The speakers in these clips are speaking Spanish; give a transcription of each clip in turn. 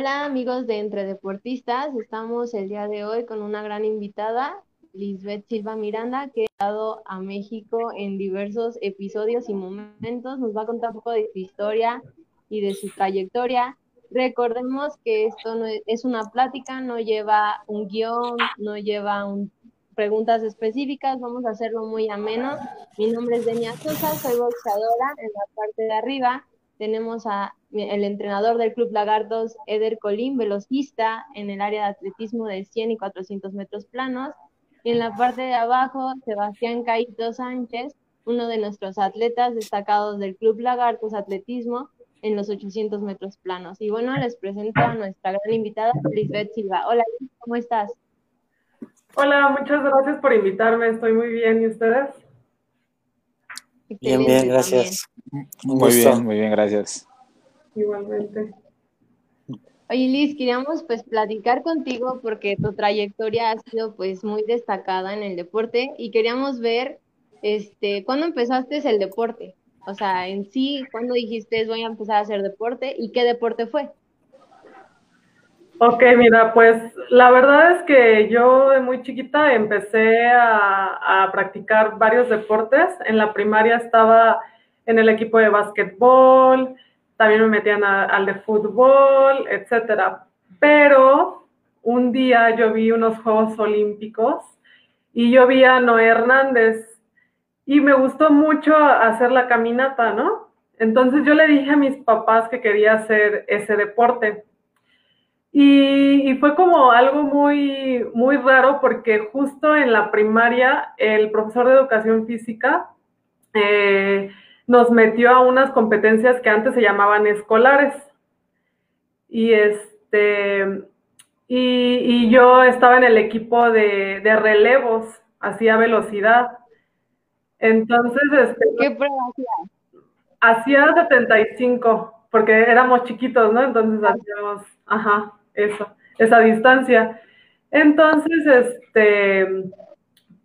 Hola amigos de Entre Deportistas, estamos el día de hoy con una gran invitada, Lisbeth Silva Miranda, que ha estado a México en diversos episodios y momentos. Nos va a contar un poco de su historia y de su trayectoria. Recordemos que esto no es, una plática, no lleva un guion, no lleva preguntas específicas, vamos a hacerlo muy ameno. Mi nombre es Denia Sosa, soy boxeadora en la parte de arriba. Tenemos a el entrenador del Club Lagartos, Eder Colín, velocista en el área de atletismo de 100 y 400 metros planos. Y en la parte de abajo, Sebastián Caito Sánchez, uno de nuestros atletas destacados del Club Lagartos Atletismo en los 800 metros planos. Y bueno, les presento a nuestra gran invitada, Lisbeth Silva. Hola, ¿cómo estás? Hola, muchas gracias por invitarme. Estoy muy bien. ¿Y ustedes? bien, bien, gracias. Muy bien, muy bien, gracias. Igualmente. Oye Liz, queríamos pues platicar contigo porque tu trayectoria ha sido pues muy destacada en el deporte y queríamos ver este cuándo empezaste el deporte, o sea, en sí, cuándo dijiste voy a empezar a hacer deporte y qué deporte fue. Ok, mira, pues la verdad es que yo de muy chiquita empecé a, a practicar varios deportes. En la primaria estaba en el equipo de básquetbol, también me metían al de fútbol, etcétera. Pero un día yo vi unos Juegos Olímpicos y yo vi a Noé Hernández y me gustó mucho hacer la caminata, ¿no? Entonces yo le dije a mis papás que quería hacer ese deporte. Y, fue como algo muy, muy raro porque justo en la primaria el profesor de educación física eh, nos metió a unas competencias que antes se llamaban escolares. Y este y, yo estaba en el equipo de, relevos, hacía velocidad. Entonces, este, ¿qué prueba hacía? Hacía 75, porque éramos chiquitos, ¿no? Entonces hacíamos, ajá, eso, esa distancia. Entonces, este,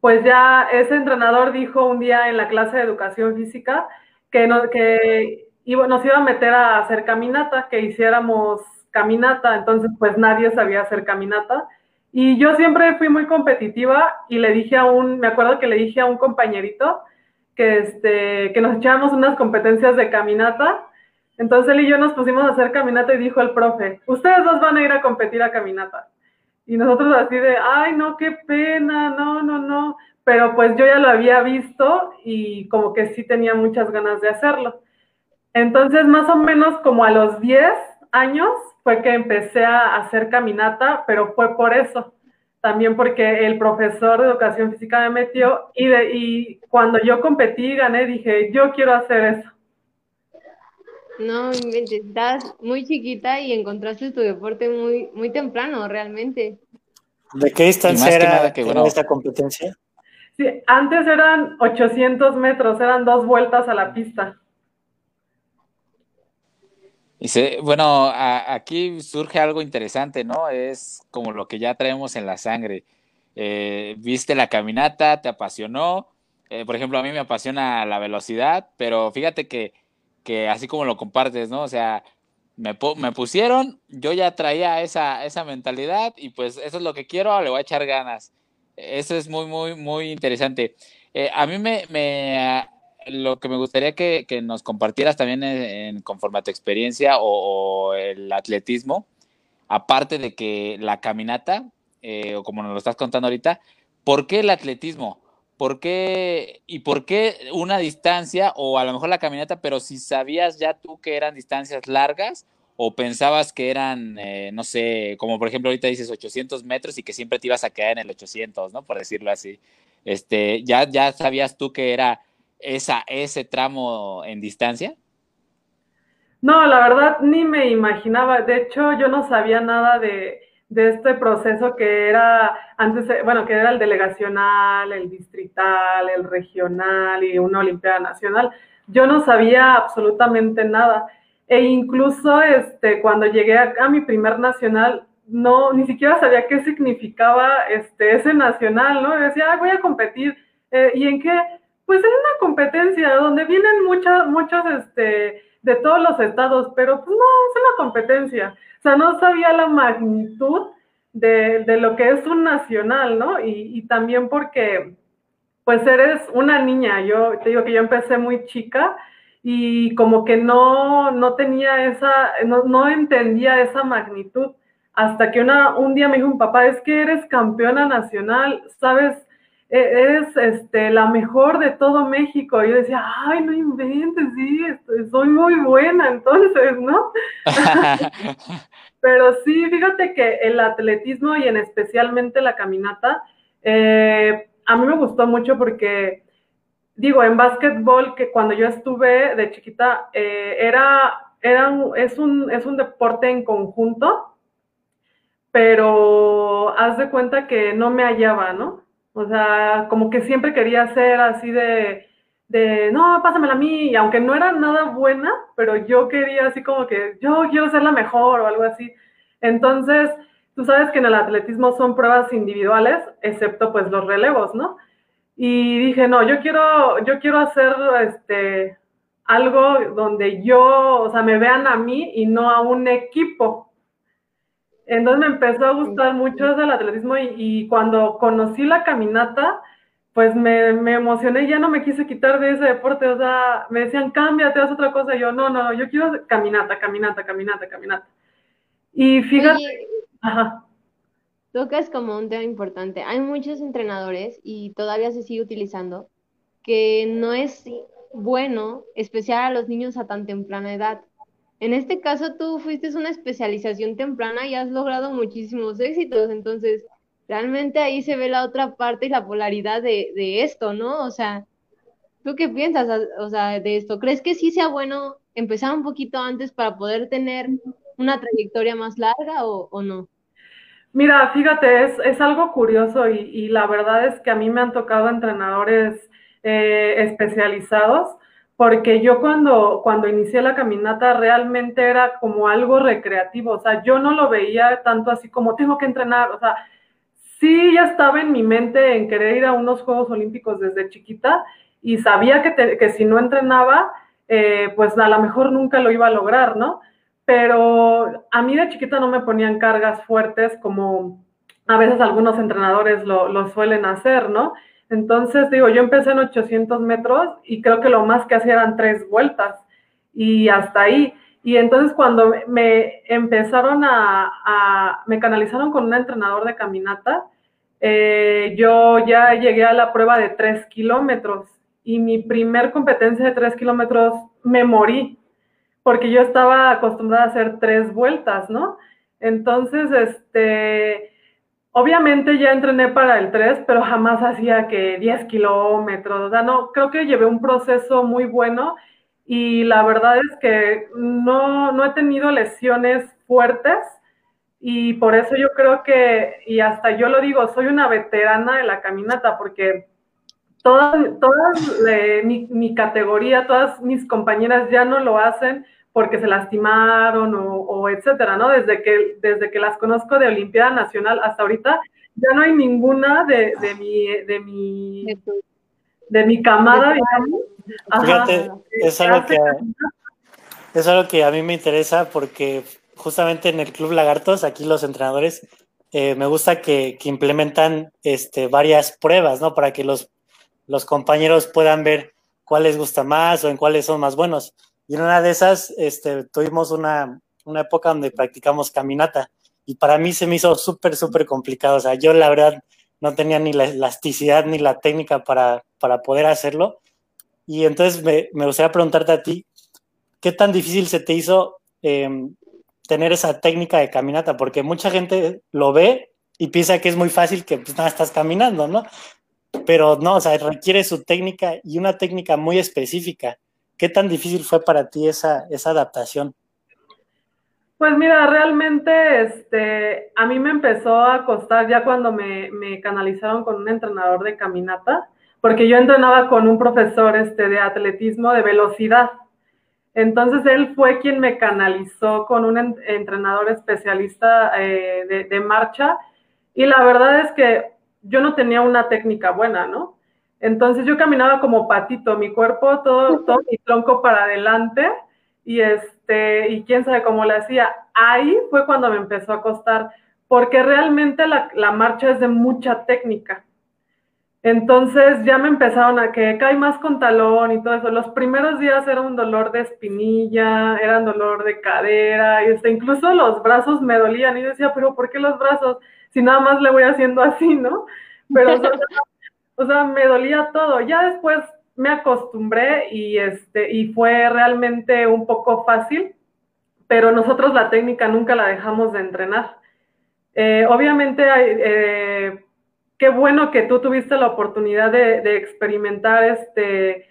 pues ya ese entrenador dijo un día en la clase de educación física que, no, que nos iba a meter a hacer caminata, que hiciéramos caminata, entonces pues nadie sabía hacer caminata. Y yo siempre fui muy competitiva y le dije a un, me acuerdo que le dije a un compañerito que, este, que nos echábamos unas competencias de caminata. Entonces él y yo nos pusimos a hacer caminata y dijo el profe, ustedes dos van a ir a competir a caminata. Y nosotros así de, ay, no, qué pena, no, no, no pero pues yo ya lo había visto y como que sí tenía muchas ganas de hacerlo. Entonces, más o menos como a los 10 años fue que empecé a hacer caminata, pero fue por eso. También porque el profesor de educación física me metió y, de, y cuando yo competí y gané, dije, yo quiero hacer eso. No, estás muy chiquita y encontraste tu deporte muy, muy temprano, realmente. ¿De qué distancia era que, esta competencia? Sí, antes eran 800 metros, eran dos vueltas a la pista. Y bueno, aquí surge algo interesante, ¿no? Es como lo que ya traemos en la sangre. Eh, viste la caminata, te apasionó. Eh, por ejemplo, a mí me apasiona la velocidad, pero fíjate que, que así como lo compartes, ¿no? O sea, me, me, pusieron, yo ya traía esa, esa mentalidad y pues eso es lo que quiero, le voy a echar ganas. Eso es muy, muy, muy interesante. Eh, a mí me, me, lo que me gustaría que, que nos compartieras también en, conforme a tu experiencia o, el atletismo, aparte de que la caminata, eh, o como nos lo estás contando ahorita, ¿por qué el atletismo? ¿Por qué y por qué una distancia o a lo mejor la caminata, pero si sabías ya tú que eran distancias largas o pensabas que eran, eh, no sé, como por ejemplo ahorita dices 800 metros y que siempre te ibas a quedar en el 800, ¿no? Por decirlo así. Este, ¿ya, ya sabías tú que era esa, ese tramo en distancia? No, la verdad ni me imaginaba. De hecho, yo no sabía nada de, de este proceso que era antes, bueno, que era el delegacional, el distrital, el regional y una Olimpiada Nacional. Yo no sabía absolutamente nada. E incluso este, cuando llegué a, mi primer nacional, no, ni siquiera sabía qué significaba este, ese nacional, ¿no? Decía, voy a competir. Eh, ¿Y en qué? Pues en una competencia donde vienen muchas, muchos este, de todos los estados, pero pues no, es una competencia. O sea, no sabía la magnitud de, de lo que es un nacional, ¿no? Y, y, también porque, pues eres una niña, yo te digo que yo empecé muy chica y como que no, no tenía esa, no, no entendía esa magnitud hasta que una, un día me dijo un papá, es que eres campeona nacional, sabes, e, eres este, la mejor de todo México. Y yo decía, ay, no inventes, sí, soy muy buena, entonces, ¿no? Pero sí, fíjate que el atletismo y en especialmente la caminata, eh, a mí me gustó mucho porque, digo, en básquetbol, que cuando yo estuve de chiquita, eh, era, era es, un, es un deporte en conjunto pero haz de cuenta que no me hallaba, ¿no? O sea, como que siempre quería ser así de, de, no, pásamela a mí, aunque no era nada buena, pero yo quería así como que, yo quiero ser la mejor o algo así. Entonces, tú sabes que en el atletismo son pruebas individuales, excepto pues los relevos, ¿no? Y dije, no, yo quiero, yo quiero hacer este, algo donde yo, o sea, me vean a mí y no a un equipo. Entonces me empezó a gustar mucho el atletismo y, cuando conocí la caminata, pues me, me, emocioné y ya no me quise quitar de ese deporte. O sea, me decían, cámbiate, haz otra cosa. Y yo, no, no, yo quiero caminata, caminata, caminata, caminata. Y fíjate, ajá. Tocas como un tema importante. Hay muchos entrenadores y todavía se sigue utilizando que no es bueno especial a los niños a tan temprana edad. En este caso, tú fuiste una especialización temprana y has logrado muchísimos éxitos, entonces realmente ahí se ve la otra parte y la polaridad de, de esto, ¿no? O sea, ¿tú qué piensas o sea, de esto? ¿Crees que sí sea bueno empezar un poquito antes para poder tener una trayectoria más larga o, o no? Mira, fíjate, es, es algo curioso y, la verdad es que a mí me han tocado entrenadores eh, especializados porque yo cuando, cuando inicié la caminata realmente era como algo recreativo, o sea, yo no lo veía tanto así como tengo que entrenar, o sea, sí ya estaba en mi mente en querer ir a unos Juegos Olímpicos desde chiquita y sabía que, que si no entrenaba, eh, pues a lo mejor nunca lo iba a lograr, ¿no? Pero a mí de chiquita no me ponían cargas fuertes como a veces algunos entrenadores lo, suelen hacer, ¿no? Entonces, digo, yo empecé en 800 metros y creo que lo más que hacía eran tres vueltas y hasta ahí. Y entonces cuando me empezaron a, me canalizaron con un entrenador de caminata, eh, yo ya llegué a la prueba de tres kilómetros y mi primer competencia de tres kilómetros me morí porque yo estaba acostumbrada a hacer tres vueltas, ¿no? Entonces, este, Obviamente ya entrené para el 3, pero jamás hacía que 10 kilómetros. O sea, no, creo que llevé un proceso muy bueno y la verdad es que no, no he tenido lesiones fuertes y por eso yo creo que, y hasta yo lo digo, soy una veterana de la caminata porque todas, todas eh, mi categoría, todas mis compañeras ya no lo hacen porque se lastimaron o, etcétera, ¿no? Desde que, desde que las conozco de Olimpiada Nacional hasta ahorita, ya no hay ninguna de, de mi, de mi, de mi camada, Fíjate, es algo, que, es algo que a mí me interesa porque justamente en el Club Lagartos, aquí los entrenadores, eh, me gusta que, que, implementan este, varias pruebas, ¿no? Para que los, los compañeros puedan ver cuál les gusta más o en cuáles son más buenos. Y en una de esas este, tuvimos una, una época donde practicamos caminata y para mí se me hizo súper, súper complicado. O sea, yo la verdad no tenía ni la elasticidad ni la técnica para, para poder hacerlo. Y entonces me, me, gustaría preguntarte a ti, ¿qué tan difícil se te hizo eh, tener esa técnica de caminata? Porque mucha gente lo ve y piensa que es muy fácil que pues nada, estás caminando, ¿no? Pero no, o sea, requiere su técnica y una técnica muy específica. ¿Qué tan difícil fue para ti esa, esa adaptación? Pues mira, realmente este, a mí me empezó a costar ya cuando me, canalizaron con un entrenador de caminata, porque yo entrenaba con un profesor este, de atletismo de velocidad. Entonces él fue quien me canalizó con un entrenador especialista eh, de, de marcha y la verdad es que yo no tenía una técnica buena, ¿no? Entonces yo caminaba como patito, mi cuerpo, todo, todo mi tronco para adelante y este, y quién sabe cómo le hacía. Ahí fue cuando me empezó a costar, porque realmente la, la marcha es de mucha técnica. Entonces ya me empezaron a que cae más con talón y todo eso. Los primeros días era un dolor de espinilla, era un dolor de cadera, y este, incluso los brazos me dolían. Y yo decía, pero ¿por qué los brazos? Si nada más le voy haciendo así, ¿no? Pero, o sea, me dolía todo. Ya después me acostumbré y, este, y fue realmente un poco fácil, pero nosotros la técnica nunca la dejamos de entrenar. Eh, obviamente. Eh, qué bueno que tú tuviste la oportunidad de, experimentar este,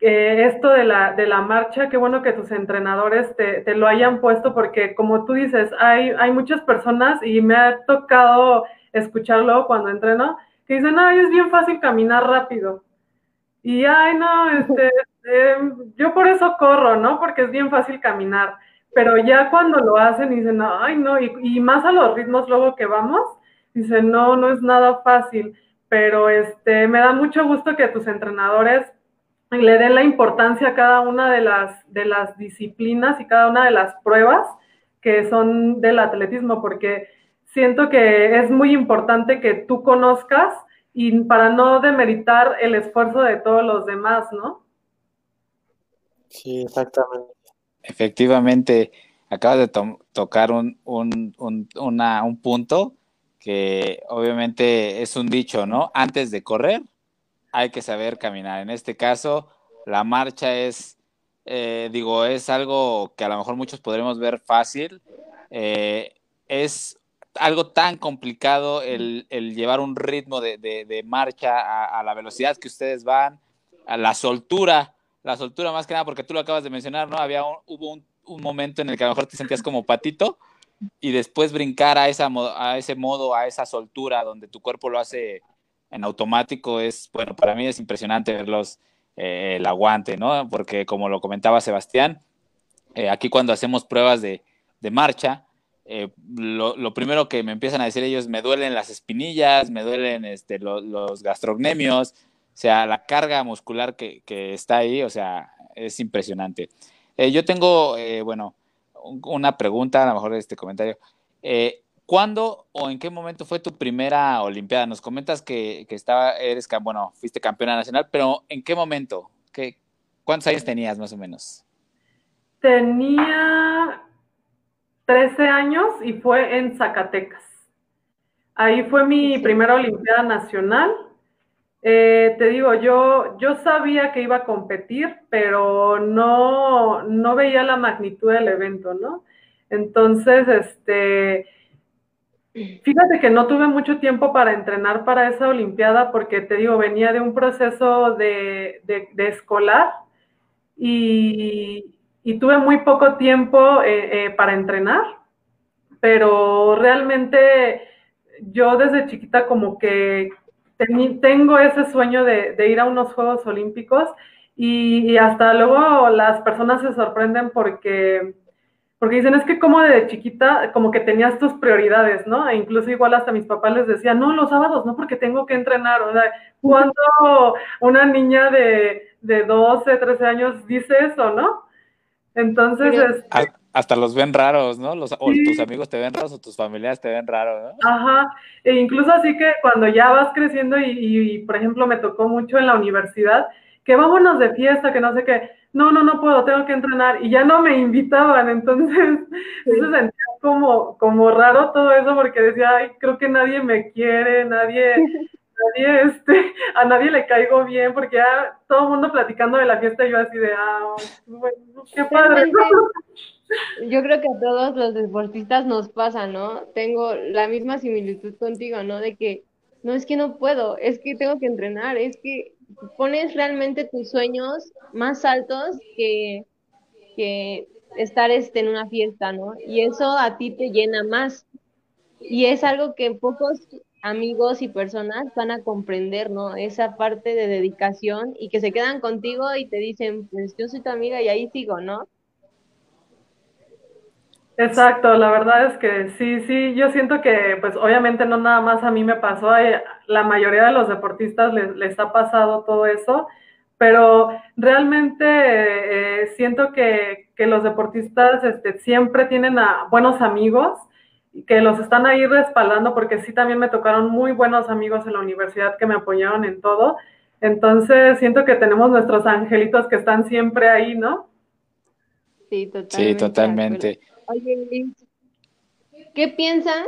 esto de la, de la marcha, qué bueno que tus entrenadores te, lo hayan puesto, porque como tú dices, hay, hay muchas personas y me ha tocado escucharlo cuando entreno, que dicen, ay, es bien fácil caminar rápido. Y, ay, no, este, em, yo por eso corro, ¿no? Porque es bien fácil caminar. Pero ya cuando lo hacen dicen, ay, no, y, y más a los ritmos luego que vamos, Dice, no, no es nada fácil, pero este, me da mucho gusto que tus entrenadores le den la importancia a cada una de las, de las disciplinas y cada una de las pruebas que son del atletismo, porque siento que es muy importante que tú conozcas y para no demeritar el esfuerzo de todos los demás, ¿no? Sí, exactamente. Efectivamente, acabas de tocar un, un, un, un punto que obviamente es un dicho, ¿no? Antes de correr hay que saber caminar. En este caso, la marcha es, eh, digo, es algo que a lo mejor muchos podremos ver fácil. Eh, es algo tan complicado el, llevar un ritmo de, marcha a, la velocidad que ustedes van, a la soltura, la soltura más que nada, porque tú lo acabas de mencionar, ¿no? Había hubo un, un momento en el que a lo mejor te sentías como patito y después brincar a, esa, a ese modo, a esa soltura donde tu cuerpo lo hace en automático es, bueno, para mí es impresionante verlos eh, el aguante, ¿no? Porque como lo comentaba Sebastián, eh, aquí cuando hacemos pruebas de, de marcha, eh, lo, lo, primero que me empiezan a decir ellos, me duelen las espinillas, me duelen este, los gastrocnemios, o sea, la carga muscular que, que está ahí, o sea, es impresionante. yo tengo, bueno, una pregunta, a lo mejor este comentario. Eh, ¿Cuándo o en qué momento fue tu primera Olimpiada? Nos comentas que, estaba, eres, bueno, fuiste campeona nacional, pero ¿en qué momento? ¿Qué, ¿Cuántos años tenías más o menos? Tenía 13 años y fue en Zacatecas. Ahí fue mi primera Olimpiada Nacional. Eh, te digo, yo, yo sabía que iba a competir, pero no, no veía la magnitud del evento, ¿no? Entonces, este, fíjate que no tuve mucho tiempo para entrenar para esa Olimpiada porque, te digo, venía de un proceso de, escolar y, tuve muy poco tiempo eh, eh, para entrenar, pero realmente yo desde chiquita como que tengo ese sueño de, ir a unos Juegos Olímpicos y, hasta luego las personas se sorprenden porque, porque dicen, es que como de chiquita, como que tenías tus prioridades, ¿no? E incluso igual hasta mis papás les decían, no, los sábados no, porque tengo que entrenar. O sea, cuando una niña de, de 12, 13 años dice eso, ¿no? Entonces, este, hasta los ven raros, ¿no? Los, O tus amigos te ven raros o tus familiares te ven raros, ¿no? Ajá, e incluso así que cuando ya vas creciendo y, por ejemplo, me tocó mucho en la universidad, que vámonos de fiesta, que no sé qué, no, no, no puedo, tengo que entrenar, y ya no me invitaban, entonces se sentía como, como raro todo eso, porque decía, ay, creo que nadie me quiere, nadie, nadie, este, a nadie le caigo bien, porque ya todo el mundo platicando de la fiesta, y yo así de, ah, bueno, qué padre. Yo creo que a todos los deportistas nos pasa, ¿no? Tengo la misma similitud contigo, ¿no? De que no es que no puedo, es que tengo que entrenar, es que pones realmente tus sueños más altos que, que estar este, en una fiesta, ¿no? Y eso a ti te llena más. Y es algo que pocos amigos y personas van a comprender, ¿no? Esa parte de dedicación y que se quedan contigo y te dicen, pues yo soy tu amiga y ahí sigo, ¿no? Exacto, la verdad es que sí, sí, yo siento que pues obviamente no nada más a mí me pasó, la mayoría de los deportistas les, les ha pasado todo eso, pero realmente eh, siento que, los deportistas este, siempre tienen buenos amigos que los están ahí respaldando, porque sí también me tocaron muy buenos amigos en la universidad que me apoyaron en todo. Entonces siento que tenemos nuestros angelitos que están siempre ahí, ¿no? Sí, totalmente. Sí, totalmente. Oye, ¿qué piensas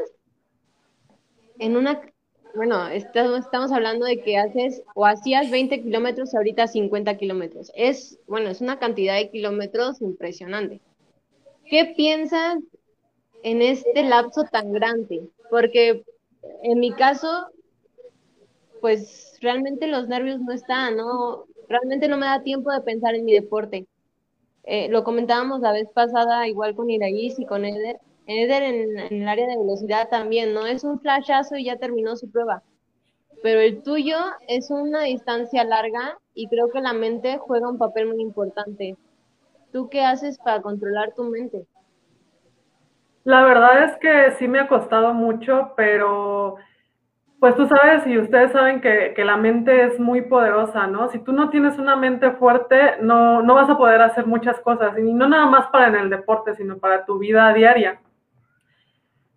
en una bueno, estamos hablando de que haces o hacías 20 kilómetros, ahorita 50 kilómetros. Es, bueno, es una cantidad de kilómetros impresionante. ¿Qué piensas en este lapso tan grande? Porque en mi caso, pues realmente los nervios no están, ¿no? Realmente no me da tiempo de pensar en mi deporte. Eh, lo comentábamos la vez pasada, igual con Iraís y con Eder, Eder en, el área de velocidad también, ¿no? Es un flashazo y ya terminó su prueba. Pero el tuyo es una distancia larga y creo que la mente juega un papel muy importante. ¿Tú qué haces para controlar tu mente? La verdad es que sí me ha costado mucho, pero pues tú sabes y ustedes saben que, que, la mente es muy poderosa, ¿no? Si tú no tienes una mente fuerte, no, no vas a poder hacer muchas cosas, y no nada más para en el deporte, sino para tu vida diaria.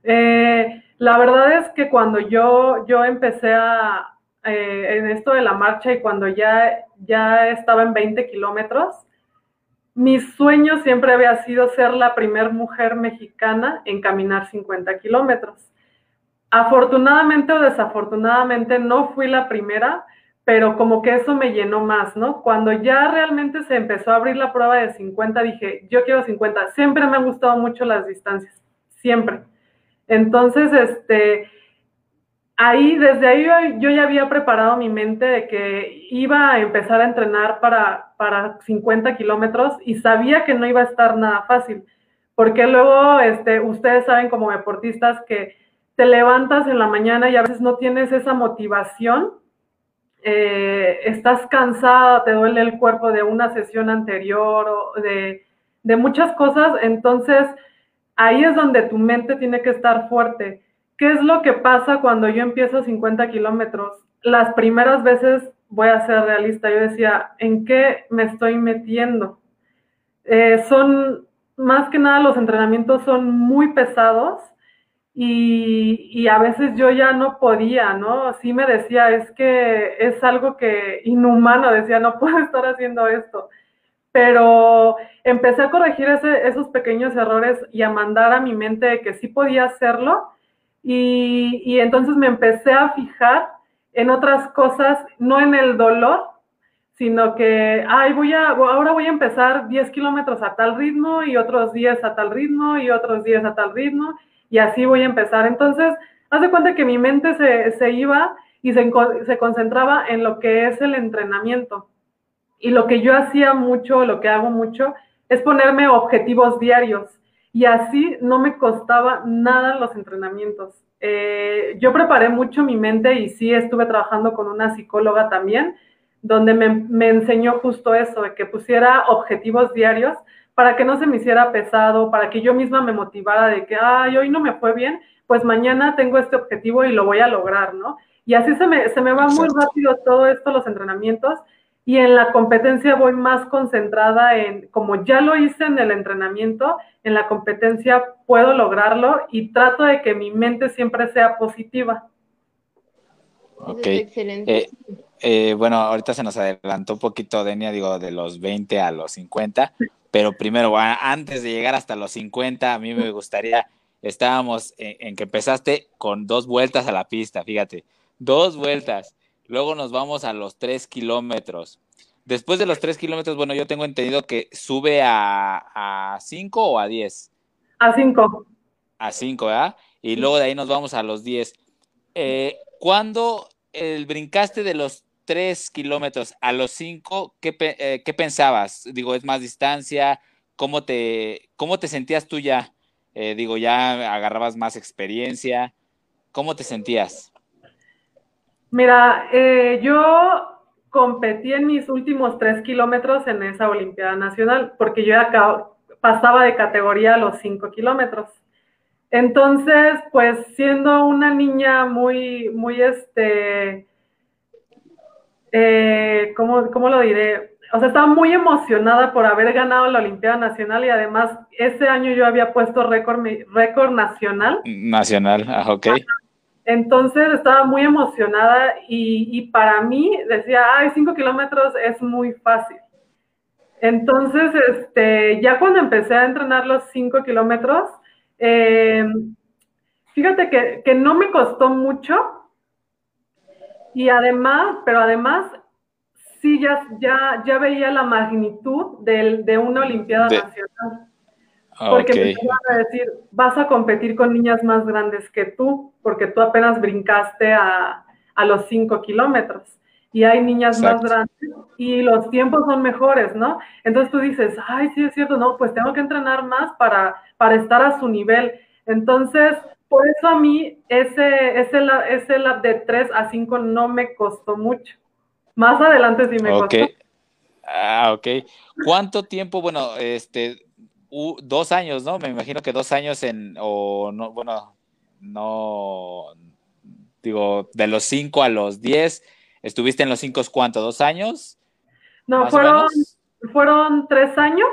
Eh, la verdad es que cuando yo, yo empecé a, eh, en esto de la marcha y cuando ya, ya estaba en 20 kilómetros, mi sueño siempre había sido ser la primera mujer mexicana en caminar 50 kilómetros. Afortunadamente o desafortunadamente no fui la primera, pero como que eso me llenó más, ¿no? Cuando ya realmente se empezó a abrir la prueba de 50, dije, yo quiero 50. Siempre me han gustado mucho las distancias, siempre. Entonces, este, ahí, desde ahí yo, ya había preparado mi mente de que iba a empezar a entrenar para, para 50 kilómetros y sabía que no iba a estar nada fácil, porque luego, este, ustedes saben como deportistas que te levantas en la mañana y a veces no tienes esa motivación, eh, estás cansada, te duele el cuerpo de una sesión anterior o de, de muchas cosas, entonces ahí es donde tu mente tiene que estar fuerte. ¿Qué es lo que pasa cuando yo empiezo 50 kilómetros? Las primeras veces, voy a ser realista, yo decía, ¿en qué me estoy metiendo? Eh, son, más que nada, los entrenamientos son muy pesados y, y, a veces yo ya no podía, ¿no? Sí me decía, es que es algo que inhumano, decía, no puedo estar haciendo esto pero empecé a corregir esos pequeños errores y a mandar a mi mente que sí podía hacerlo y, entonces me empecé a fijar en otras cosas, no en el dolor, sino que, ay, voy a, ahora voy a empezar 10 kilómetros a tal ritmo y otros 10 a tal ritmo y otros 10 a tal ritmo y así voy a empezar. Entonces, haz de cuenta que mi mente se, iba y se, se concentraba en lo que es el entrenamiento. Y lo que yo hacía mucho, lo que hago mucho, es ponerme objetivos diarios. Y así no me costaba nada los entrenamientos. Eh, yo preparé mucho mi mente y sí estuve trabajando con una psicóloga también, donde me, me enseñó justo eso, de que pusiera objetivos diarios para que no se me hiciera pesado, para que yo misma me motivara de que, ay, hoy no me fue bien, pues mañana tengo este objetivo y lo voy a lograr, ¿no? Y así se me, se me va muy rápido todo esto, los entrenamientos, y en la competencia voy más concentrada en, como ya lo hice en el entrenamiento, en la competencia puedo lograrlo y trato de que mi mente siempre sea positiva. Ok. excelente. Eh, eh, bueno, ahorita se nos adelantó un poquito, Denia, digo, de los 20 a los 50, pero primero, antes de llegar hasta los 50, a mí me gustaría, estábamos en que empezaste con dos vueltas a la pista, fíjate, dos vueltas Luego nos vamos a los 3 kilómetros. Después de los 3 kilómetros, bueno, yo tengo entendido que sube a 5 o a 10. A 5. A 5, ¿verdad? Y luego de ahí nos vamos a los 10. Eh, ¿Cuándo el brincaste de los 3 kilómetros a los 5, ¿qué, eh, ¿qué, pensabas? Digo, ¿es más distancia? ¿Cómo te, cómo te sentías tú ya? Eh, digo, ya agarrabas más experiencia. ¿Cómo te sentías? Mira, eh, yo competí en mis últimos tres kilómetros en esa Olimpiada Nacional, porque yo acá pasaba de categoría a los cinco kilómetros. Entonces, pues siendo una niña muy, muy, este, eh, ¿cómo, ¿cómo lo diré? O sea, estaba muy emocionada por haber ganado la Olimpiada Nacional y además ese año yo había puesto récord, récord nacional. Nacional, ah, ok. Entonces estaba muy emocionada y, y para mí decía, ay, cinco kilómetros es muy fácil. Entonces, este, ya cuando empecé a entrenar los cinco kilómetros, eh, fíjate que, que, no me costó mucho y además, pero además, sí, ya, ya, ya veía la magnitud de, de una Olimpiada Nacional. Porque me iban a decir, vas a competir con niñas más grandes que tú, porque tú apenas brincaste a, a los cinco kilómetros y hay niñas más grandes y los tiempos son mejores, ¿no? Entonces tú dices, ay, sí es cierto, no, pues tengo que entrenar más para, para estar a su nivel. Entonces, por eso a mí ese, ese, ese lab de 3 a 5 no me costó mucho. Más adelante sí me costó. Ah, ok. ¿Cuánto tiempo, bueno, este, dos años, ¿no? Me imagino que dos años en, o no, bueno, no, digo, de los 5 a los 10 ¿Estuviste en los cinco cuánto? ¿Dos años? No, fueron, fueron tres años.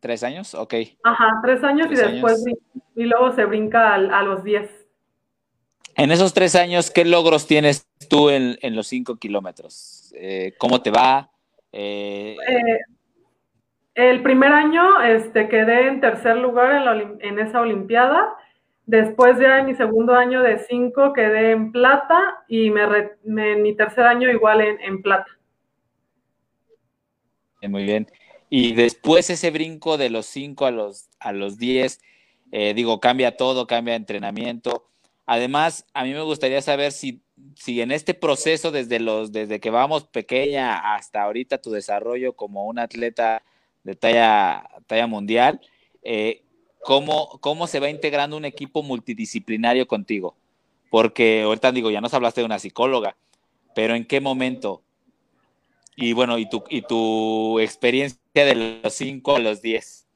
¿Tres años? Ok. Ajá, tres años y después y luego se brinca a, los diez. En esos tres años, ¿qué logros tienes tú en, los cinco kilómetros? Eh, ¿Cómo te va? Eh, eh, el primer año este, quedé en tercer lugar en, esa Olimpiada Después ya en mi segundo año de cinco quedé en plata y me, en mi tercer año igual en, plata. Muy bien. Y después ese brinco de los cinco a los, a los diez, eh, digo, cambia todo, cambia entrenamiento. Además, a mí me gustaría saber si, si en este proceso, desde, los, desde que vamos pequeña hasta ahorita, tu desarrollo como un atleta de talla, mundial, eh, cómo, cómo se va integrando un equipo multidisciplinario contigo. Porque ahorita digo, ya nos hablaste de una psicóloga, pero ¿en qué momento? Y bueno, y tu, y tu experiencia de los 5 a los 10.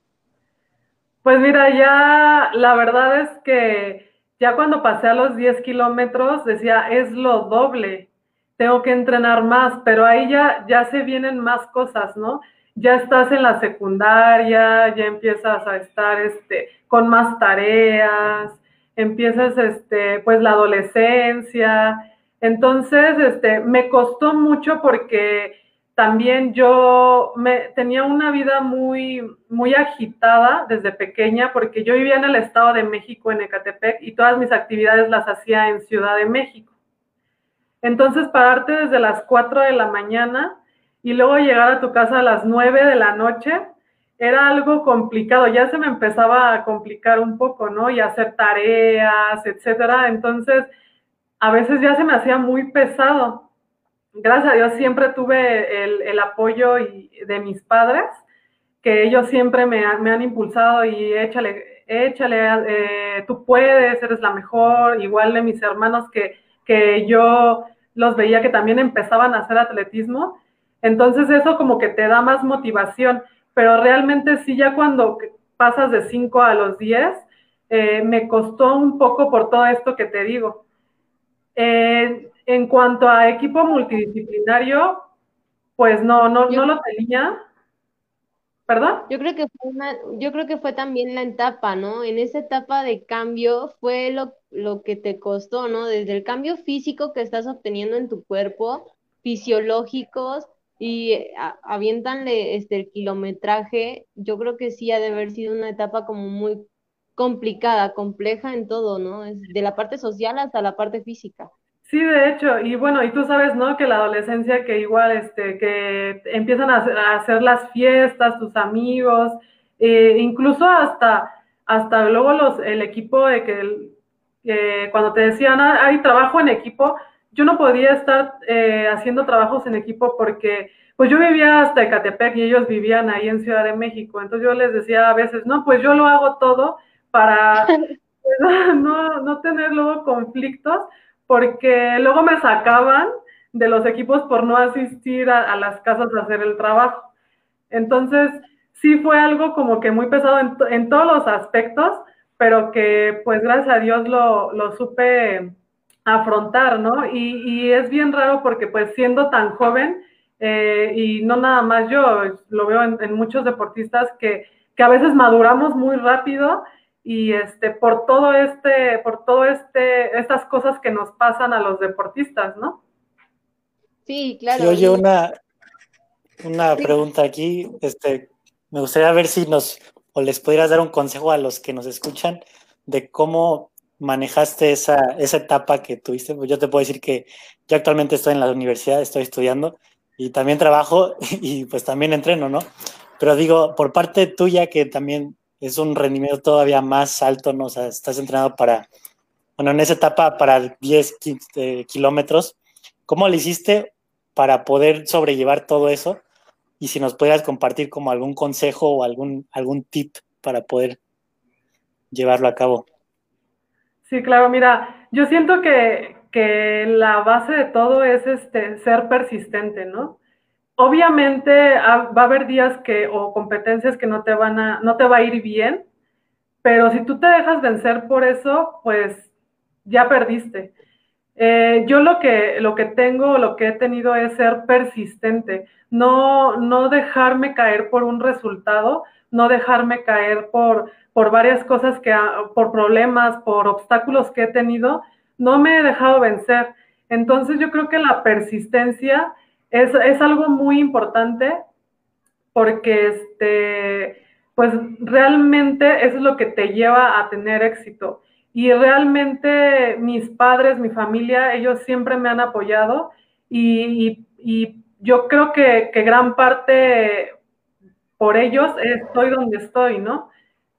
Pues mira, ya la verdad es que ya cuando pasé a los 10 kilómetros decía, es lo doble, tengo que entrenar más, pero ahí ya, ya se vienen más cosas, ¿no? Ya estás en la secundaria, ya empiezas a estar este, con más tareas, empiezas este, pues la adolescencia. Entonces, este, me costó mucho porque también yo me, tenía una vida muy, muy agitada desde pequeña porque yo vivía en el Estado de México, en Ecatepec, y todas mis actividades las hacía en Ciudad de México. Entonces, pararte desde las 4 de la mañana y luego llegar a tu casa a las 9 de la noche era algo complicado, ya se me empezaba a complicar un poco, ¿no? Y hacer tareas, etcétera. Entonces, a veces ya se me hacía muy pesado. Gracias a Dios siempre tuve el, apoyo de mis padres, que ellos siempre me, han impulsado y échale, échale, eh, tú puedes, eres la mejor, igual de mis hermanos que, que yo los veía que también empezaban a hacer atletismo entonces eso como que te da más motivación, pero realmente sí ya cuando pasas de 5 a los 10, eh, me costó un poco por todo esto que te digo. en cuanto a equipo multidisciplinario, pues no, no, no lo tenía. ¿Perdón? Yo creo que fue yo creo que fue también la etapa, ¿no? En esa etapa de cambio fue lo, lo que te costó, ¿no? Desde el cambio físico que estás obteniendo en tu cuerpo, fisiológicos, y avientanle este, el kilometraje, yo creo que sí ha de haber sido una etapa como muy complicada, compleja en todo, ¿no? Es de la parte social hasta la parte física. Sí, de hecho, y bueno, y tú sabes, ¿no? Que la adolescencia que igual, este, que empiezan a hacer, las fiestas, tus amigos, eh, incluso hasta, hasta luego el equipo de que cuando te decían, ah, hay trabajo en equipo, yo no podía estar eh, haciendo trabajos en equipo porque pues yo vivía hasta Ecatepec y ellos vivían ahí en Ciudad de México. Entonces yo les decía a veces, no, pues yo lo hago todo para no, no tener luego conflictos porque luego me sacaban de los equipos por no asistir a, las casas a hacer el trabajo. Entonces, sí fue algo como que muy pesado en, en todos los aspectos, pero que pues gracias a Dios lo, lo supe afrontar, ¿no? Y, es bien raro porque pues siendo tan joven, eh, y no nada más yo, lo veo en, muchos deportistas que, que, a veces maduramos muy rápido y este, por todo este, por todo este, estas cosas que nos pasan a los deportistas, ¿no? Sí, claro. Yo oye una, una pregunta aquí, este, me gustaría ver si nos, o les pudieras dar un consejo a los que nos escuchan de cómo manejaste esa, esa etapa que tuviste. Pues yo te puedo decir que yo actualmente estoy en la universidad, estoy estudiando y también trabajo y pues también entreno, ¿no? Pero digo, por parte tuya que también es un rendimiento todavía más alto, ¿no? O sea, estás entrenado para, bueno, en esa etapa para 10 15 kilómetros, ¿cómo le hiciste para poder sobrellevar todo eso? Y si nos pudieras compartir como algún consejo o algún, algún tip para poder llevarlo a cabo. Sí, claro, mira, yo siento que, la base de todo es este, ser persistente, ¿no? Obviamente va a haber días que, o competencias que no te van a, no te va a ir bien, pero si tú te dejas vencer por eso, pues ya perdiste. Eh, yo lo que, lo que tengo, lo que he tenido es ser persistente, no, no dejarme caer por un resultado, no dejarme caer por, por varias cosas que, por problemas, por obstáculos que he tenido, no me he dejado vencer. Entonces yo creo que la persistencia es, algo muy importante porque este, pues realmente es lo que te lleva a tener éxito. Y realmente mis padres, mi familia, ellos siempre me han apoyado y, yo creo que, gran parte por ellos estoy donde estoy, ¿no?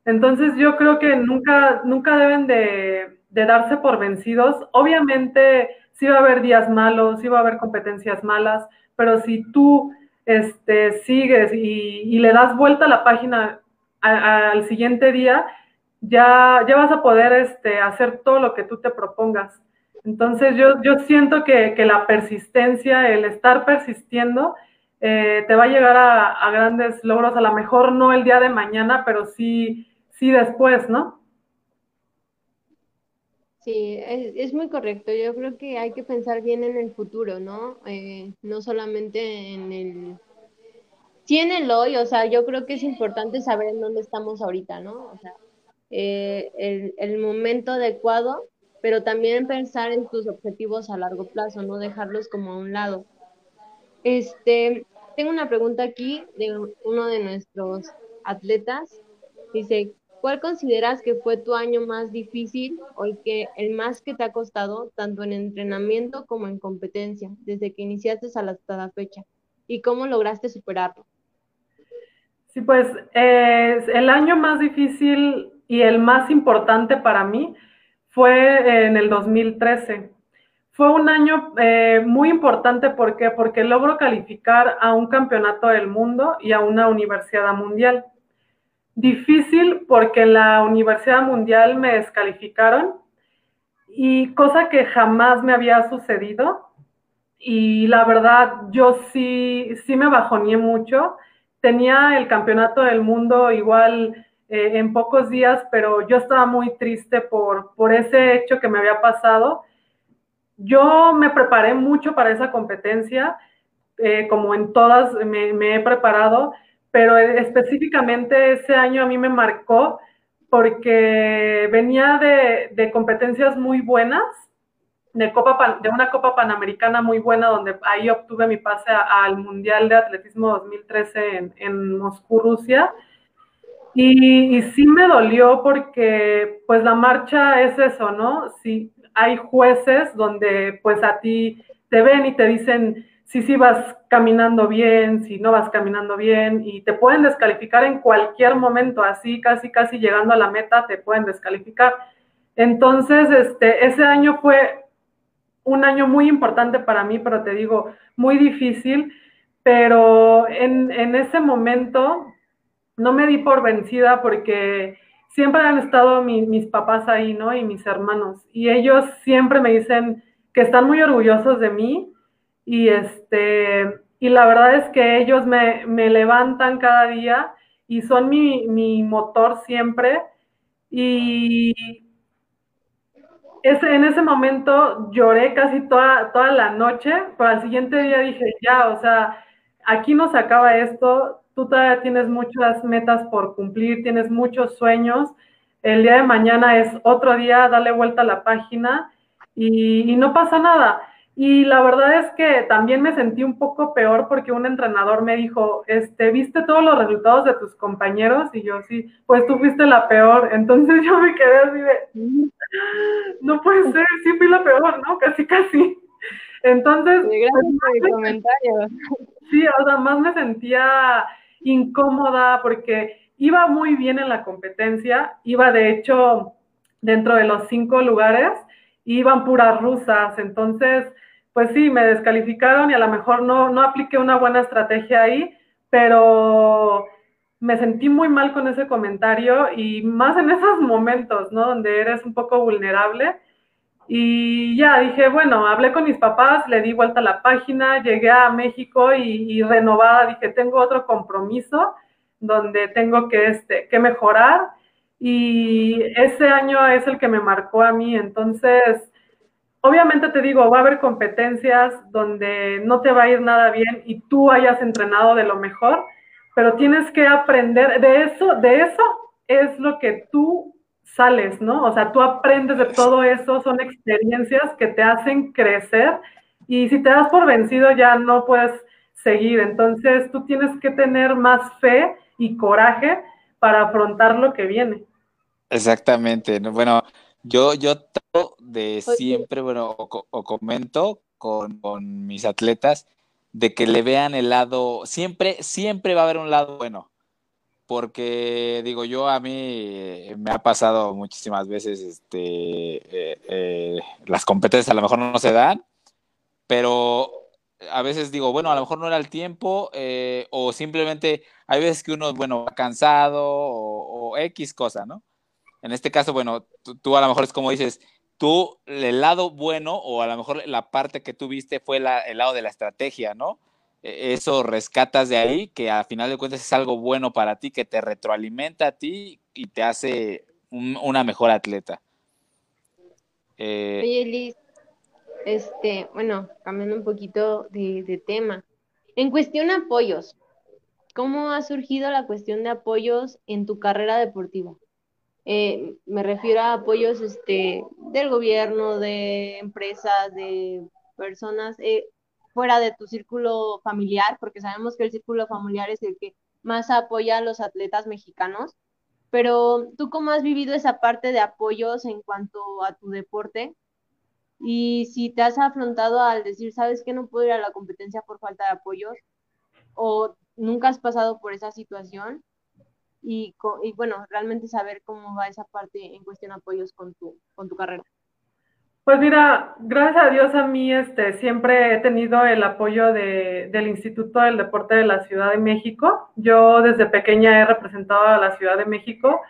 Entonces yo creo que nunca, nunca deben de, darse por vencidos. Obviamente sí va a haber días malos, sí va a haber competencias malas, pero si tú este, sigues y, le das vuelta a la página al siguiente día, ya, ya vas a poder este, hacer todo lo que tú te propongas. Entonces yo, yo siento que, la persistencia, el estar persistiendo, eh, te va a llegar a, grandes logros, a lo mejor no el día de mañana, pero sí sí después, ¿no? Sí, es, muy correcto. Yo creo que hay que pensar bien en el futuro, ¿no? Eh, no solamente en el... Sí en el hoy, o sea, yo creo que es importante saber en dónde estamos ahorita, ¿no? O sea, eh, el, el momento adecuado, pero también pensar en tus objetivos a largo plazo, no dejarlos como a un lado. Este, tengo una pregunta aquí de uno de nuestros atletas. Dice, ¿Cuál consideras que fue tu año más difícil o el, que, el más que te ha costado, tanto en entrenamiento como en competencia, desde que iniciaste hasta la fecha? ¿Y cómo lograste superarlo? Sí, pues el año más difícil y el más importante para mí fue en el 2013. Fue un año eh, muy importante ¿por porque logro calificar a un campeonato del mundo y a una universidad mundial. Difícil porque en la Universidad Mundial me descalificaron y cosa que jamás me había sucedido. Y la verdad, yo sí, sí me bajoné mucho. Tenía el campeonato del mundo igual eh, en pocos días, pero yo estaba muy triste por, por ese hecho que me había pasado. Yo me preparé mucho para esa competencia, eh, como en todas me, he preparado, pero específicamente ese año a mí me marcó porque venía de, competencias muy buenas, de, una Copa Panamericana muy buena, donde ahí obtuve mi pase al Mundial de Atletismo 2013 en, Moscú, Rusia. Y, sí me dolió porque pues la marcha es eso, ¿no? Sí, hay jueces donde pues a ti te ven y te dicen, si sí vas caminando bien, si no vas caminando bien, y te pueden descalificar en cualquier momento, así casi casi llegando a la meta te pueden descalificar. Entonces, este, ese año fue un año muy importante para mí, pero te digo, muy difícil, pero en, en ese momento no me di por vencida porque siempre han estado mis papás ahí, ¿no? Y mis hermanos, y ellos siempre me dicen que están muy orgullosos de mí, y este, y la verdad es que ellos me, levantan cada día y son mi, motor siempre. Y, ese, en ese momento lloré casi toda, toda la noche, pero al siguiente día dije, ya, o sea, aquí no se acaba esto, tú todavía tienes muchas metas por cumplir, tienes muchos sueños, el día de mañana es otro día, dale vuelta a la página y, y no pasa nada. Y la verdad es que también me sentí un poco peor porque un entrenador me dijo, este, ¿viste todos los resultados de tus compañeros? Y yo sí, pues tú fuiste la peor. Entonces yo me quedé así de, no puede ser, sí fui la peor, ¿no? Casi, casi. Entonces... Sí, gracias por el comentario. Sí, o sea, más me sentía incómoda porque iba muy bien en la competencia, iba de hecho dentro de los cinco lugares, iban puras rusas, entonces pues sí, me descalificaron y a lo mejor no, no apliqué una buena estrategia ahí, pero me sentí muy mal con ese comentario y más en esos momentos, ¿no? Donde eres un poco vulnerable. Y ya dije, bueno, hablé con mis papás, le di vuelta a la página, llegué a México y, renovada dije, tengo otro compromiso donde tengo que, este, que mejorar. Y ese año es el que me marcó a mí. Entonces, obviamente te digo, va a haber competencias donde no te va a ir nada bien y tú hayas entrenado de lo mejor, pero tienes que aprender de eso, de eso es lo que tú sales, ¿no? O sea, tú aprendes de todo eso, son experiencias que te hacen crecer y si te das por vencido ya no puedes seguir, entonces tú tienes que tener más fe y coraje para afrontar lo que viene. Exactamente, bueno, yo, yo trato de siempre, bueno, o, comento con, mis atletas de que le vean el lado, siempre, siempre va a haber un lado bueno. Porque digo yo, a mí me ha pasado muchísimas veces, este, eh, eh, las competencias a lo mejor no se dan, pero a veces digo, bueno, a lo mejor no era el tiempo, eh, o simplemente hay veces que uno, bueno, cansado o, o X cosa, ¿no? En este caso, bueno, tú, a lo mejor es como dices, tú el lado bueno o a lo mejor la parte que tú viste fue el lado de la estrategia, ¿no? E, eso rescatas de ahí, que al final de cuentas es algo bueno para ti, que te retroalimenta a ti y te hace una mejor atleta. Eh, Oye, Liz, este, bueno, cambiando un poquito de, de tema. En cuestión apoyos, ¿cómo ha surgido la cuestión de apoyos en tu carrera deportiva? Eh, me refiero a apoyos este, del gobierno, de empresas, de personas eh, fuera de tu círculo familiar, porque sabemos que el círculo familiar es el que más apoya a los atletas mexicanos. Pero tú cómo has vivido esa parte de apoyos en cuanto a tu deporte y si te has afrontado al decir, sabes que no puedo ir a la competencia por falta de apoyos o nunca has pasado por esa situación y, bueno, realmente saber cómo va esa parte en cuestión de apoyos con tu, con tu carrera. Pues mira, gracias a Dios a mí este, siempre he tenido el apoyo de, del Instituto del Deporte de la Ciudad de México. Yo desde pequeña he representado a la Ciudad de México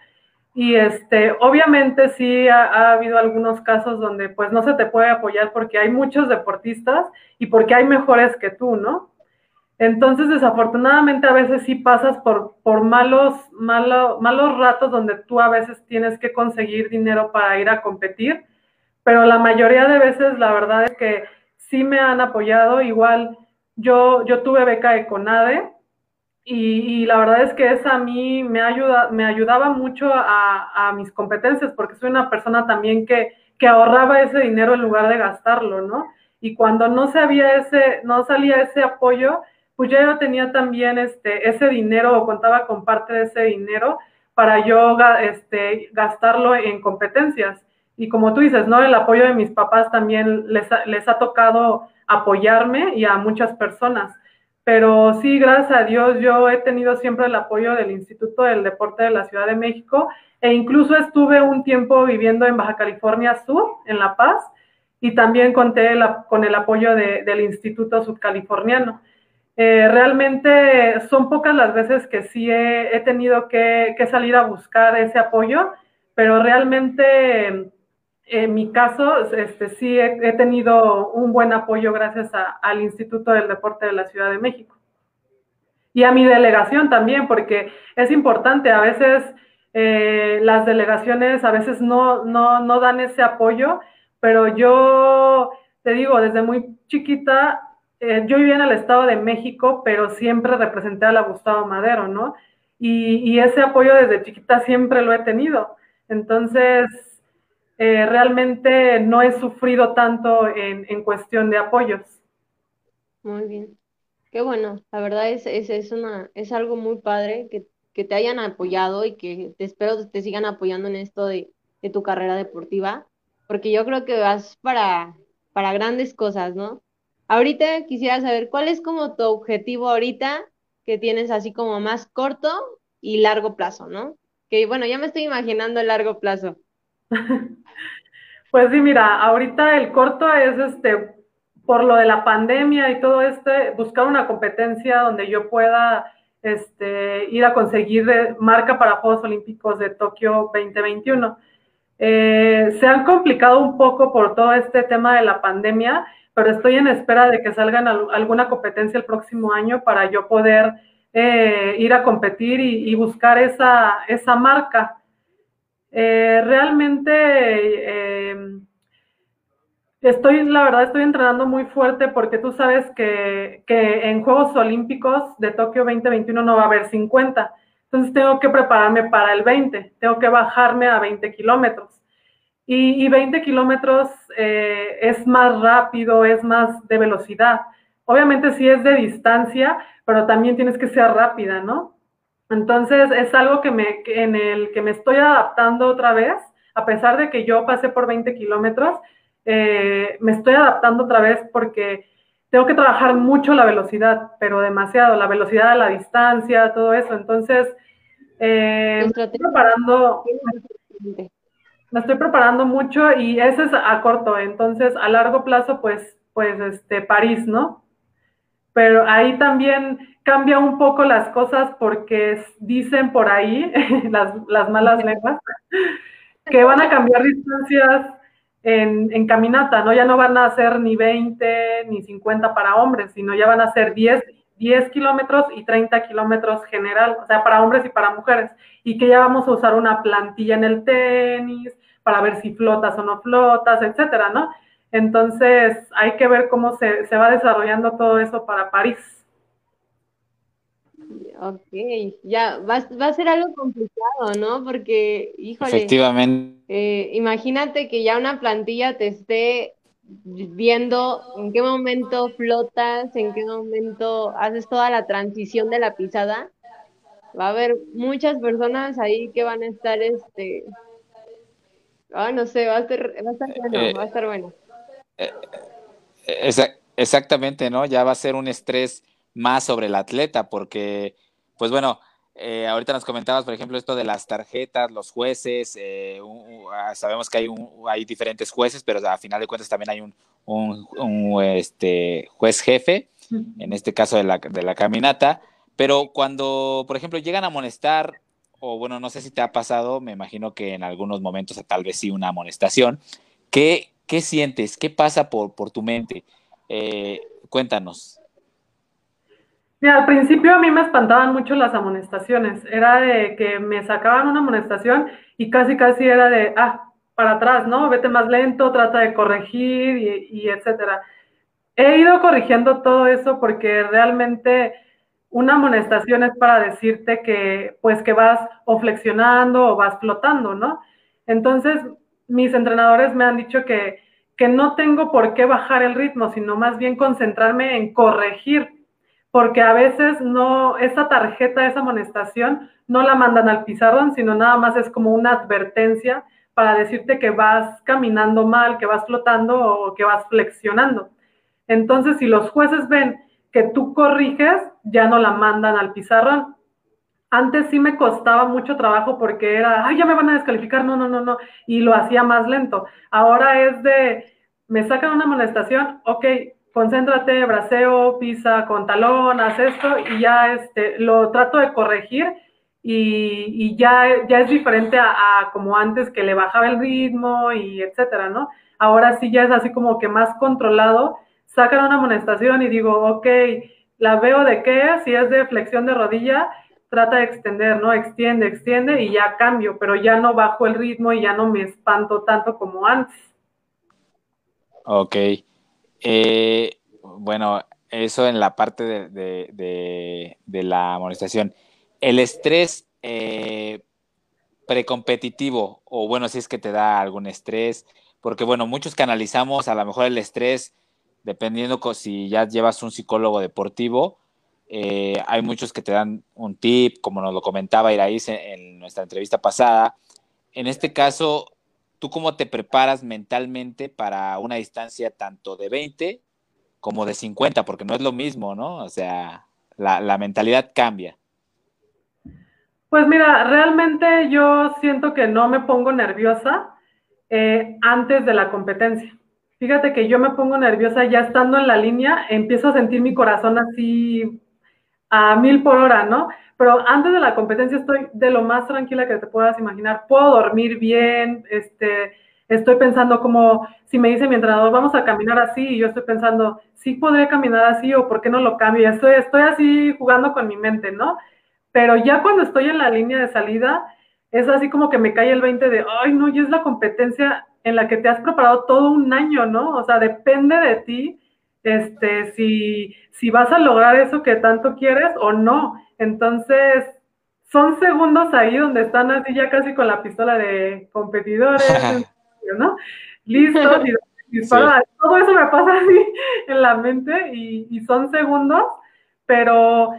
y este, obviamente sí ha, ha, habido algunos casos donde pues no se te puede apoyar porque hay muchos deportistas y porque hay mejores que tú, ¿no? Entonces, desafortunadamente, a veces sí pasas por, por malos, malos ratos donde tú a veces tienes que conseguir dinero para ir a competir, pero la mayoría de veces la verdad es que sí me han apoyado. Igual yo, yo tuve beca de CONADE y, la verdad es que esa a mí me, ayuda, me ayudaba mucho a, mis competencias porque soy una persona también que, que ahorraba ese dinero en lugar de gastarlo, ¿no? Y cuando no, sabía ese, no salía ese apoyo, pues yo tenía también este, ese dinero o contaba con parte de ese dinero para yo este, gastarlo en competencias. Y como tú dices, ¿no? El apoyo de mis papás también les ha, les ha tocado apoyarme y a muchas personas. Pero sí, gracias a Dios, yo he tenido siempre el apoyo del Instituto del Deporte de la Ciudad de México e incluso estuve un tiempo viviendo en Baja California Sur, en La Paz, y también conté con el apoyo del Instituto Subcaliforniano. Eh, realmente son pocas las veces que sí he, tenido que, salir a buscar ese apoyo, pero realmente en mi caso este, sí he, tenido un buen apoyo gracias al Instituto del Deporte de la Ciudad de México. Y a mi delegación también, porque es importante, a veces eh, las delegaciones a veces no, no, no dan ese apoyo, pero yo te digo, desde muy chiquita, eh, yo vivía en el Estado de México, pero siempre representé a la Gustavo Madero, ¿no? Y, ese apoyo desde chiquita siempre lo he tenido. Entonces, eh, realmente no he sufrido tanto en, en, cuestión de apoyos. Muy bien. Qué bueno, la verdad es, es, es, una, es algo muy padre que, que, te hayan apoyado y que te espero te sigan apoyando en esto de, de tu carrera deportiva, porque yo creo que vas para, para grandes cosas, ¿no? Ahorita quisiera saber cuál es como tu objetivo ahorita que tienes así como más corto y largo plazo, ¿no? Que bueno, ya me estoy imaginando el largo plazo. Pues sí, mira, ahorita el corto es este, por lo de la pandemia y todo este, buscar una competencia donde yo pueda este, ir a conseguir marca para Juegos Olímpicos de Tokio 2021. Eh, se han complicado un poco por todo este tema de la pandemia, pero estoy en espera de que salgan alguna competencia el próximo año para yo poder eh, ir a competir y, buscar esa, esa marca. Eh, realmente estoy, la verdad, estoy entrenando muy fuerte porque tú sabes que, que en Juegos Olímpicos de Tokio 2021 no va a haber 50. Entonces tengo que prepararme para el 20, tengo que bajarme a 20 kilómetros. Y, 20 kilómetros eh, es más rápido, es más de velocidad. Obviamente sí es de distancia, pero también tienes que ser rápida, ¿no? Entonces es algo que me, en el que me estoy adaptando otra vez, a pesar de que yo pasé por 20 kilómetros, eh, me estoy adaptando otra vez porque tengo que trabajar mucho la velocidad, pero demasiado, la velocidad a la distancia, todo eso. Entonces, eh, me estoy preparando, me estoy preparando mucho y ese es a corto. Entonces, a largo plazo, pues, pues, este, París, ¿no? Pero ahí también cambia un poco las cosas porque dicen por ahí las, las malas lenguas que van a cambiar distancias en, caminata, ¿no? Ya no van a ser ni 20 ni 50 para hombres, sino ya van a ser 10, 10 kilómetros y 30 kilómetros general, o sea, para hombres y para mujeres. Y que ya vamos a usar una plantilla en el tenis para ver si flotas o no flotas, etcétera, ¿no? Entonces, hay que ver cómo se, se va desarrollando todo eso para París. Ok, ya va, va, a ser algo complicado, ¿no? Porque, híjole. Efectivamente. Eh, imagínate que ya una plantilla te esté viendo en qué momento flotas, en qué momento haces toda la transición de la pisada. Va a haber muchas personas ahí que van a estar, este. Ah, no sé, va a, estar, va a estar bueno, eh, va a estar bueno. Eh, exactamente, ¿no? Ya va a ser un estrés más sobre el atleta, porque pues bueno, eh, ahorita nos comentabas, por ejemplo, esto de las tarjetas, los jueces, eh, ah, sabemos que hay, hay diferentes jueces, pero a final de cuentas también hay un, este, juez jefe, en este caso de la, de la caminata, pero cuando, por ejemplo, llegan a amonestar, o bueno, no sé si te ha pasado, me imagino que en algunos momentos tal vez sí una amonestación, ¿qué, qué sientes? ¿Qué pasa por, por tu mente? Eh, cuéntanos. Al principio a mí me espantaban mucho las amonestaciones. Era de que me sacaban una amonestación y casi casi era de, ah, para atrás, ¿no? Vete más lento, trata de corregir y, etcétera. He ido corrigiendo todo eso porque realmente una amonestación es para decirte que, pues, que vas o flexionando o vas flotando, ¿no? Entonces, mis entrenadores me han dicho que, que no tengo por qué bajar el ritmo, sino más bien concentrarme en corregir porque a veces no, esa tarjeta, esa amonestación, no la mandan al pizarrón, sino nada más es como una advertencia para decirte que vas caminando mal, que vas flotando o que vas flexionando. Entonces, si los jueces ven que tú corriges, ya no la mandan al pizarrón. Antes sí me costaba mucho trabajo porque era, ay, ya me van a descalificar, no, no, no, no, y lo hacía más lento. Ahora es de, me sacan una amonestación, ok, concéntrate, braceo, pisa con talón, haz esto y ya este, lo trato de corregir y, ya, ya es diferente a, como antes que le bajaba el ritmo y etcétera, ¿no? Ahora sí ya es así como que más controlado, sacan una amonestación y digo, ok, la veo de qué, si es de flexión de rodilla, trata de extender, ¿no? Extiende, extiende y ya cambio, pero ya no bajo el ritmo y ya no me espanto tanto como antes. Ok. Eh, bueno, eso en la parte de, la amonestación. El estrés eh, precompetitivo, o bueno, si es que te da algún estrés, porque bueno, muchos canalizamos a lo mejor el estrés, dependiendo si ya llevas un psicólogo deportivo, eh, hay muchos que te dan un tip, como nos lo comentaba Iraíz en nuestra entrevista pasada. En este caso, ¿tú cómo te preparas mentalmente para una distancia tanto de 20 como de 50, porque no es lo mismo, ¿no? O sea, la, mentalidad cambia. Pues mira, realmente yo siento que no me pongo nerviosa eh, antes de la competencia. Fíjate que yo me pongo nerviosa ya estando en la línea, empiezo a sentir mi corazón así a mil por hora, ¿no? Pero antes de la competencia estoy de lo más tranquila que te puedas imaginar. Puedo dormir bien, este, estoy pensando como si me dice mi entrenador, vamos a caminar así, y yo estoy pensando, sí podría caminar así o por qué no lo cambio. Estoy, estoy así jugando con mi mente, ¿no? Pero ya cuando estoy en la línea de salida, es así como que me cae el 20 de, ay, no, y es la competencia en la que te has preparado todo un año, ¿no? O sea, depende de ti, este, si, si vas a lograr eso que tanto quieres o no. Entonces, son segundos ahí donde están así ya casi con la pistola de competidores, ¿no? Listo, y Todo eso me pasa así en la mente y, son segundos, pero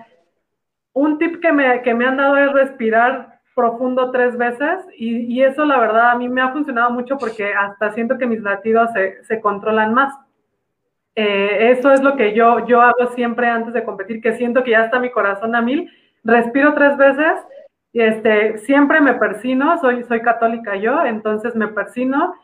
un tip que me, que me han dado es respirar profundo tres veces y, eso la verdad a mí me ha funcionado mucho porque hasta siento que mis latidos se, controlan más. Eh, eso es lo que yo, yo hago siempre antes de competir, que siento que ya está mi corazón a mil, respiro tres veces este, siempre me persino, soy, soy católica yo, entonces me persino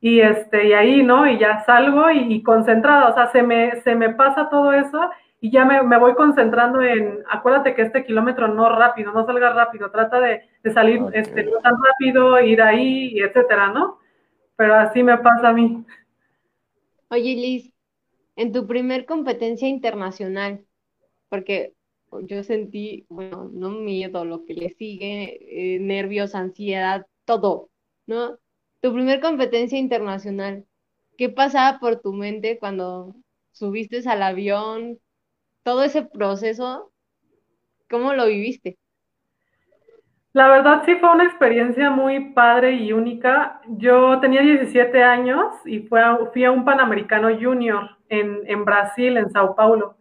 y, este, y ahí, ¿no? Y ya salgo y, concentrada, o sea, se me, se me pasa todo eso y ya me, voy concentrando en, acuérdate que este kilómetro no rápido, no salga rápido, trata de, salir este, no tan rápido, ir ahí, etcétera, ¿no? Pero así me pasa a mí. Oye, Liz, en tu primer competencia internacional, porque yo sentí, bueno, no miedo, lo que le sigue, eh, nervios, ansiedad, todo, ¿no? Tu primer competencia internacional, ¿qué pasaba por tu mente cuando subiste al avión? Todo ese proceso, ¿cómo lo viviste? La verdad sí fue una experiencia muy padre y única. Yo tenía 17 años y fui a, fui a un Panamericano Junior en, en Brasil, en Sao Paulo.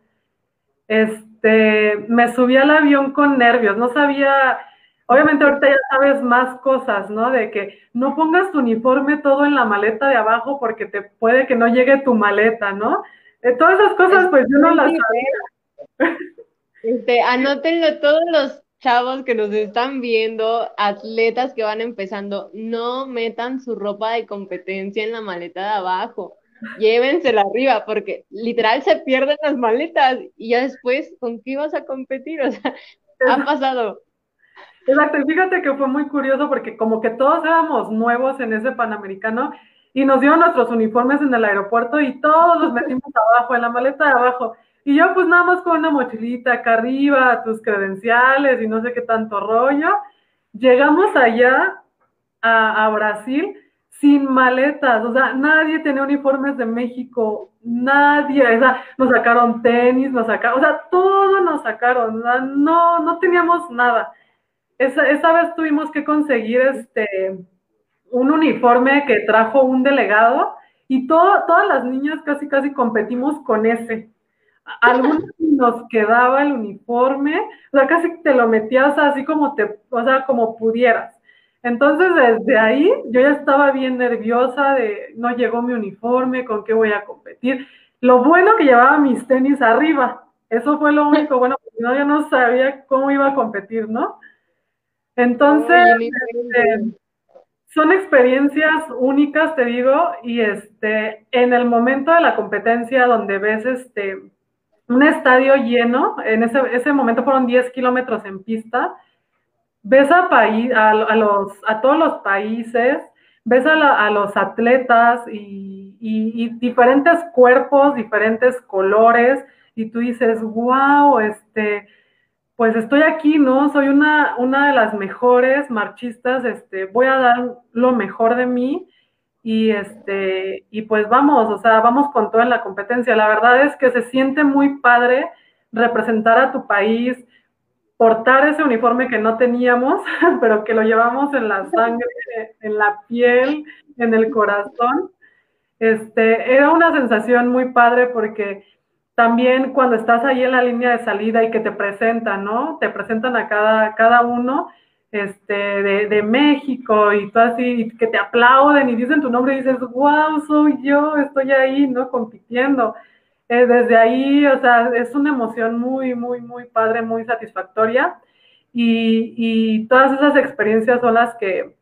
Es, este, me subí al avión con nervios, no sabía, obviamente ahorita ya sabes más cosas, ¿no? De que no pongas tu uniforme todo en la maleta de abajo porque te puede que no llegue tu maleta, ¿no? Eh, todas esas cosas, pues yo no las sabía. Este, anótenlo todos los chavos que nos están viendo, atletas que van empezando, no metan su ropa de competencia en la maleta de abajo llévensela arriba, porque literal se pierden las maletas y ya después, ¿con qué ibas a competir? O sea, ha pasado. Exacto, y fíjate que fue muy curioso porque como que todos éramos nuevos en ese Panamericano y nos dieron nuestros uniformes en el aeropuerto y todos los metimos abajo, en la maleta de abajo. Y yo pues nada más con una mochilita acá arriba, tus credenciales y no sé qué tanto rollo. Llegamos allá a, Brasil sin maletas, o sea, nadie tenía uniformes de México, nadie, o sea, nos sacaron tenis, nos sacaron, o sea, todo nos sacaron, no, no teníamos nada. Esa, esa vez tuvimos que conseguir este, un uniforme que trajo un delegado y todo, todas las niñas casi, casi competimos con ese. Algunos nos quedaba el uniforme, o sea, casi te lo metías así como te, o sea, como pudieras. Entonces, desde ahí yo ya estaba bien nerviosa de no llegó mi uniforme, con qué voy a competir. Lo bueno que llevaba mis tenis arriba, eso fue lo único bueno, porque no, yo no sabía cómo iba a competir, ¿no? Entonces, este, son experiencias únicas, te digo, y este, en el momento de la competencia donde ves este, un estadio lleno, en ese, ese momento fueron 10 kilómetros en pista, ves a, país, a, los, a todos los países, ves a, los atletas y, diferentes cuerpos, diferentes colores, y tú dices, wow, este, pues estoy aquí, ¿no? Soy una, una de las mejores marchistas, este, voy a dar lo mejor de mí. Y este, y pues vamos, o sea, vamos con todo en la competencia. La verdad es que se siente muy padre representar a tu país, portar ese uniforme que no teníamos, pero que lo llevamos en la sangre, en la piel, en el corazón. Este, era una sensación muy padre porque también cuando estás ahí en la línea de salida y que te presentan, ¿no? Te presentan a cada, cada uno este, de, México y todo así, que te aplauden y dicen tu nombre y dices, wow, soy yo, estoy ahí, ¿no? Compitiendo. Eh, desde ahí, o sea, es una emoción muy, muy, muy padre, muy satisfactoria. Y, y todas esas experiencias son las que,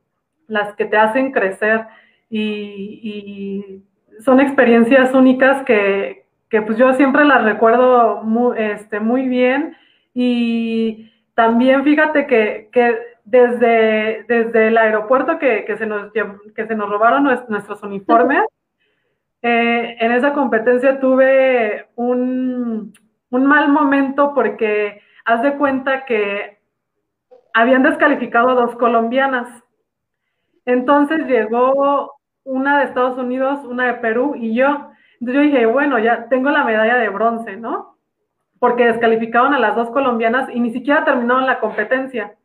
las que te hacen crecer y, y son experiencias únicas que, que, pues yo siempre las recuerdo muy, este, muy bien y también fíjate que, que desde, desde el aeropuerto que, que, se nos, que se nos robaron nuestros uniformes, eh, en esa competencia tuve un, un, mal momento porque haz de cuenta que habían descalificado a dos colombianas. Entonces llegó una de Estados Unidos, una de Perú y yo. Entonces yo dije, bueno, ya tengo la medalla de bronce, ¿no? Porque descalificaron a las dos colombianas y ni siquiera terminaron la competencia.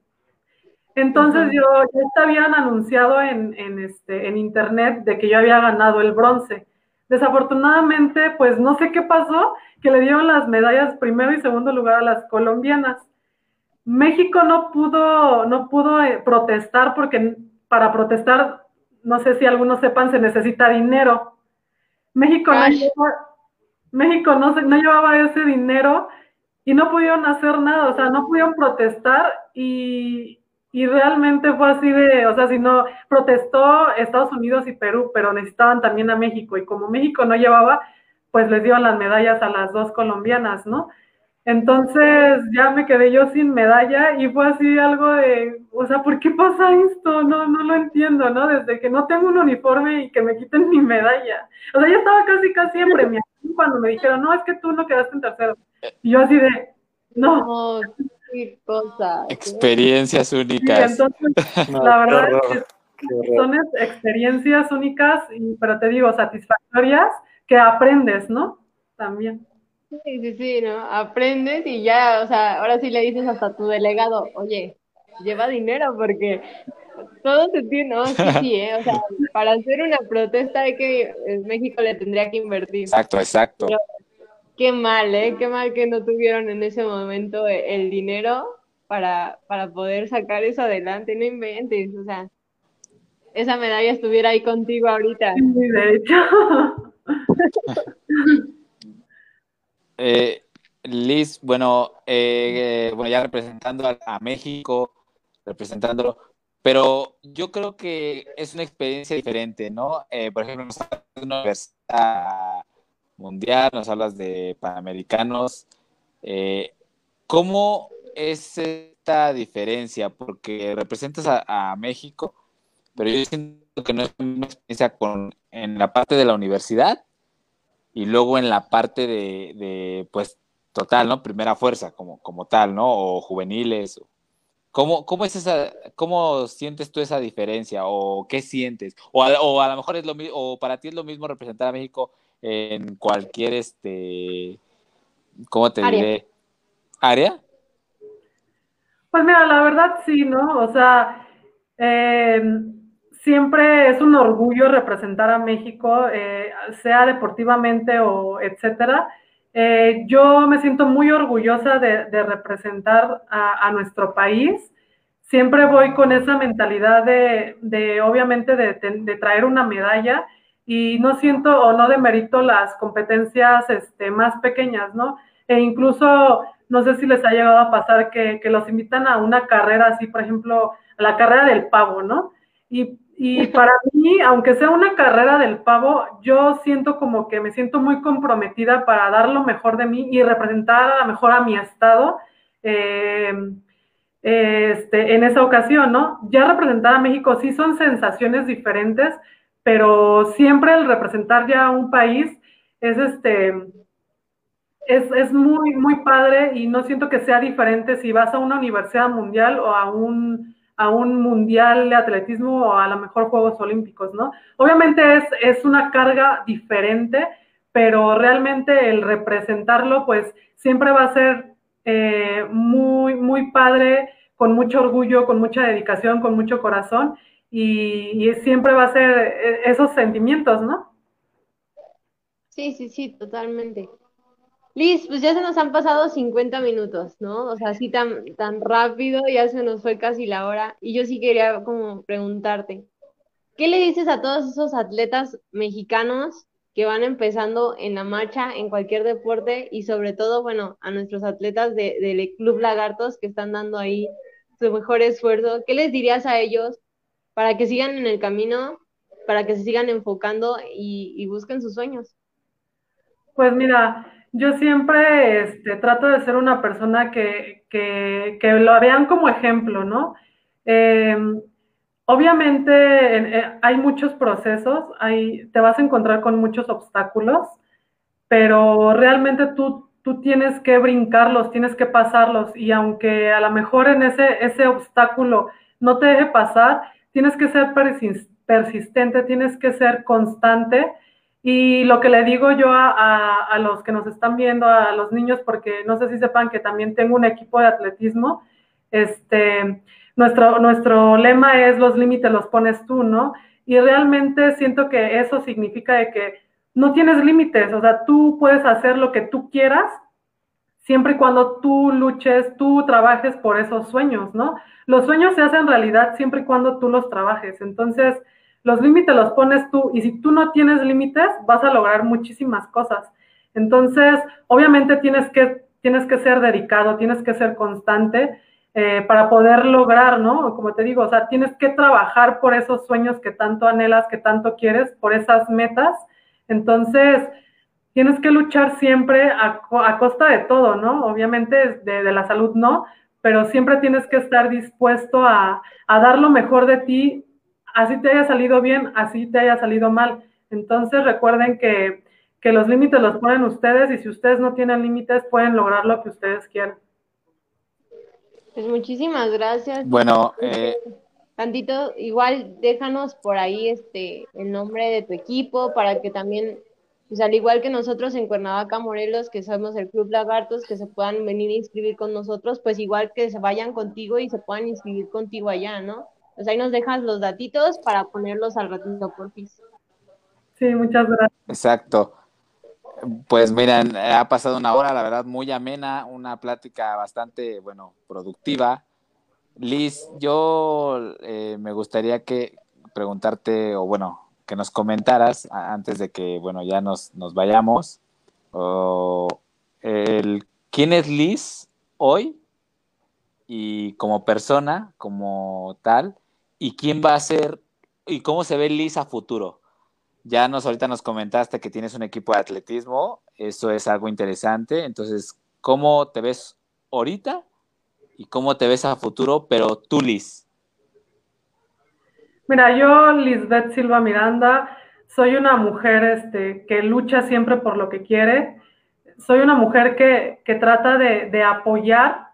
Entonces yo ya habían anunciado en, este, en internet de que yo había ganado el bronce. Desafortunadamente, pues no sé qué pasó, que le dieron las medallas primero y segundo lugar a las colombianas. México no pudo, no pudo eh, protestar porque para protestar, no sé si algunos sepan, se necesita dinero. México, no, México no, no llevaba ese dinero y no pudieron hacer nada, o sea, no pudieron protestar y, y realmente fue así de, o sea, si no, protestó Estados Unidos y Perú, pero necesitaban también a México. Y como México no llevaba, pues les dieron las medallas a las dos colombianas, ¿no? Entonces ya me quedé yo sin medalla y fue así algo de, o sea, ¿por qué pasa esto? No, no lo entiendo, ¿no? Desde que no tengo un uniforme y que me quiten mi medalla. O sea, yo estaba casi, casi en premiación cuando me dijeron, no, es que tú no quedaste en tercero. Y yo así de, no cosas. Experiencias únicas. la verdad es que son experiencias únicas, pero te digo, satisfactorias que aprendes, ¿no? También. Sí, sí, sí, ¿no? Aprendes y ya, o sea, ahora sí le dices hasta tu delegado, oye, lleva dinero porque todo se tiene, ¿no? Sí, sí, ¿eh? O sea, para hacer una protesta hay que, México le tendría que invertir. Exacto, exacto. Qué mal, ¿eh? Qué mal que no tuvieron en ese momento e, el dinero para, para poder sacar eso adelante. No inventes, o sea, esa medalla estuviera ahí contigo ahorita. Sí, de hecho. eh, Liz, bueno, eh, bueno, ya representando a, México, representándolo, pero yo creo que es una experiencia diferente, ¿no? Eh, por ejemplo, en una universidad mundial, nos hablas de panamericanos. Eh, ¿Cómo es esta diferencia? Porque representas a, México, pero yo siento que no es una experiencia con, en la parte de la universidad y luego en la parte de, pues, total, ¿no? Primera fuerza, como, como tal, ¿no? O juveniles. ¿Cómo, ¿Cómo es esa, cómo sientes tú esa diferencia? ¿O qué sientes? O a, o a lo mejor es lo mismo, o para ti es lo mismo representar a México en cualquier, este, ¿cómo te diré? ¿Área? Pues mira, la verdad sí, ¿no? O sea, em, siempre es un orgullo representar a México, eh, sea deportivamente o etcétera. Eh, yo me siento muy orgullosa de, representar a, nuestro país. Siempre voy con esa mentalidad de, obviamente, de, de, traer una medalla y no siento o no demerito las competencias este, más pequeñas, ¿no? E incluso, no sé si les ha llegado a pasar que, los invitan a una carrera así, por ejemplo, a la carrera del pavo, ¿no? Y, y para mí, aunque sea una carrera del pavo, yo siento como que me siento muy comprometida para dar lo mejor de mí y representar a lo mejor a mi estado. Eh, este, en esa ocasión, ¿no? Ya representar a México sí son sensaciones diferentes, pero siempre el representar ya un país es este es, muy muy padre y no siento que sea diferente si vas a una universidad mundial o a un a un mundial de atletismo o a lo mejor Juegos Olímpicos, ¿no? Obviamente es, es una carga diferente, pero realmente el representarlo, pues siempre va a ser eh, muy, muy padre, con mucho orgullo, con mucha dedicación, con mucho corazón, y, siempre va a ser eh, esos sentimientos, ¿no? Sí, sí, sí, totalmente. Liz, pues ya se nos han pasado 50 minutos, ¿no? O sea, así tan, tan rápido, ya se nos fue casi la hora. Y yo sí quería como preguntarte, ¿qué le dices a todos esos atletas mexicanos que van empezando en la marcha, en cualquier deporte, y sobre todo, bueno, a nuestros atletas de, del Club Lagartos que están dando ahí su mejor esfuerzo? ¿Qué les dirías a ellos para que sigan en el camino, para que se sigan enfocando y, busquen sus sueños? Pues mira, yo siempre este, trato de ser una persona que, que, que lo vean como ejemplo, ¿no? Eh, obviamente eh, hay muchos procesos, hay, te vas a encontrar con muchos obstáculos, pero realmente tú, tú tienes que brincarlos, tienes que pasarlos y aunque a lo mejor en ese, ese obstáculo no te deje pasar, tienes que ser persistente, tienes que ser constante y lo que le digo yo a, los que nos están viendo, a los niños, porque no sé si sepan que también tengo un equipo de atletismo, este, nuestro, nuestro lema es los límites los pones tú, ¿no? Y realmente siento que eso significa de que no tienes límites, o sea, tú puedes hacer lo que tú quieras, siempre y cuando tú luches, tú trabajes por esos sueños, ¿no? Los sueños se hacen realidad siempre y cuando tú los trabajes. Entonces, los límites los pones tú y si tú no tienes límites, vas a lograr muchísimas cosas. Entonces, obviamente tienes que, tienes que ser dedicado, tienes que ser constante eh, para poder lograr, ¿no? Como te digo, o sea, tienes que trabajar por esos sueños que tanto anhelas, que tanto quieres, por esas metas. Entonces, tienes que luchar siempre a, a costa de todo, ¿no? Obviamente de, de, la salud no, pero siempre tienes que estar dispuesto a, a dar lo mejor de ti así te haya salido bien, así te haya salido mal. Entonces recuerden que, que los límites los ponen ustedes y si ustedes no tienen límites pueden lograr lo que ustedes quieran. Pues muchísimas gracias. Bueno, eh... tantito, igual déjanos por ahí este el nombre de tu equipo para que también, pues al igual que nosotros en Cuernavaca, Morelos, que somos el Club Lagartos, que se puedan venir a inscribir con nosotros, pues igual que se vayan contigo y se puedan inscribir contigo allá, ¿no? Pues ahí nos dejas los datitos para ponerlos al ratito por fin. Sí, muchas gracias. Exacto. Pues miren, ha pasado una hora, la verdad, muy amena, una plática bastante, bueno, productiva. Liz, yo eh, me gustaría que preguntarte, o bueno, que nos comentaras antes de que, bueno, ya nos, nos vayamos, el, ¿quién es Liz hoy? Y como persona, como tal, y quién va a ser y cómo se ve Liz a futuro. Ya nos ahorita nos comentaste que tienes un equipo de atletismo, eso es algo interesante. Entonces, ¿cómo te ves ahorita y cómo te ves a futuro, pero tú, Liz? Mira, yo, Lisbeth Silva Miranda, soy una mujer este, que lucha siempre por lo que quiere. Soy una mujer que, que trata de, de apoyar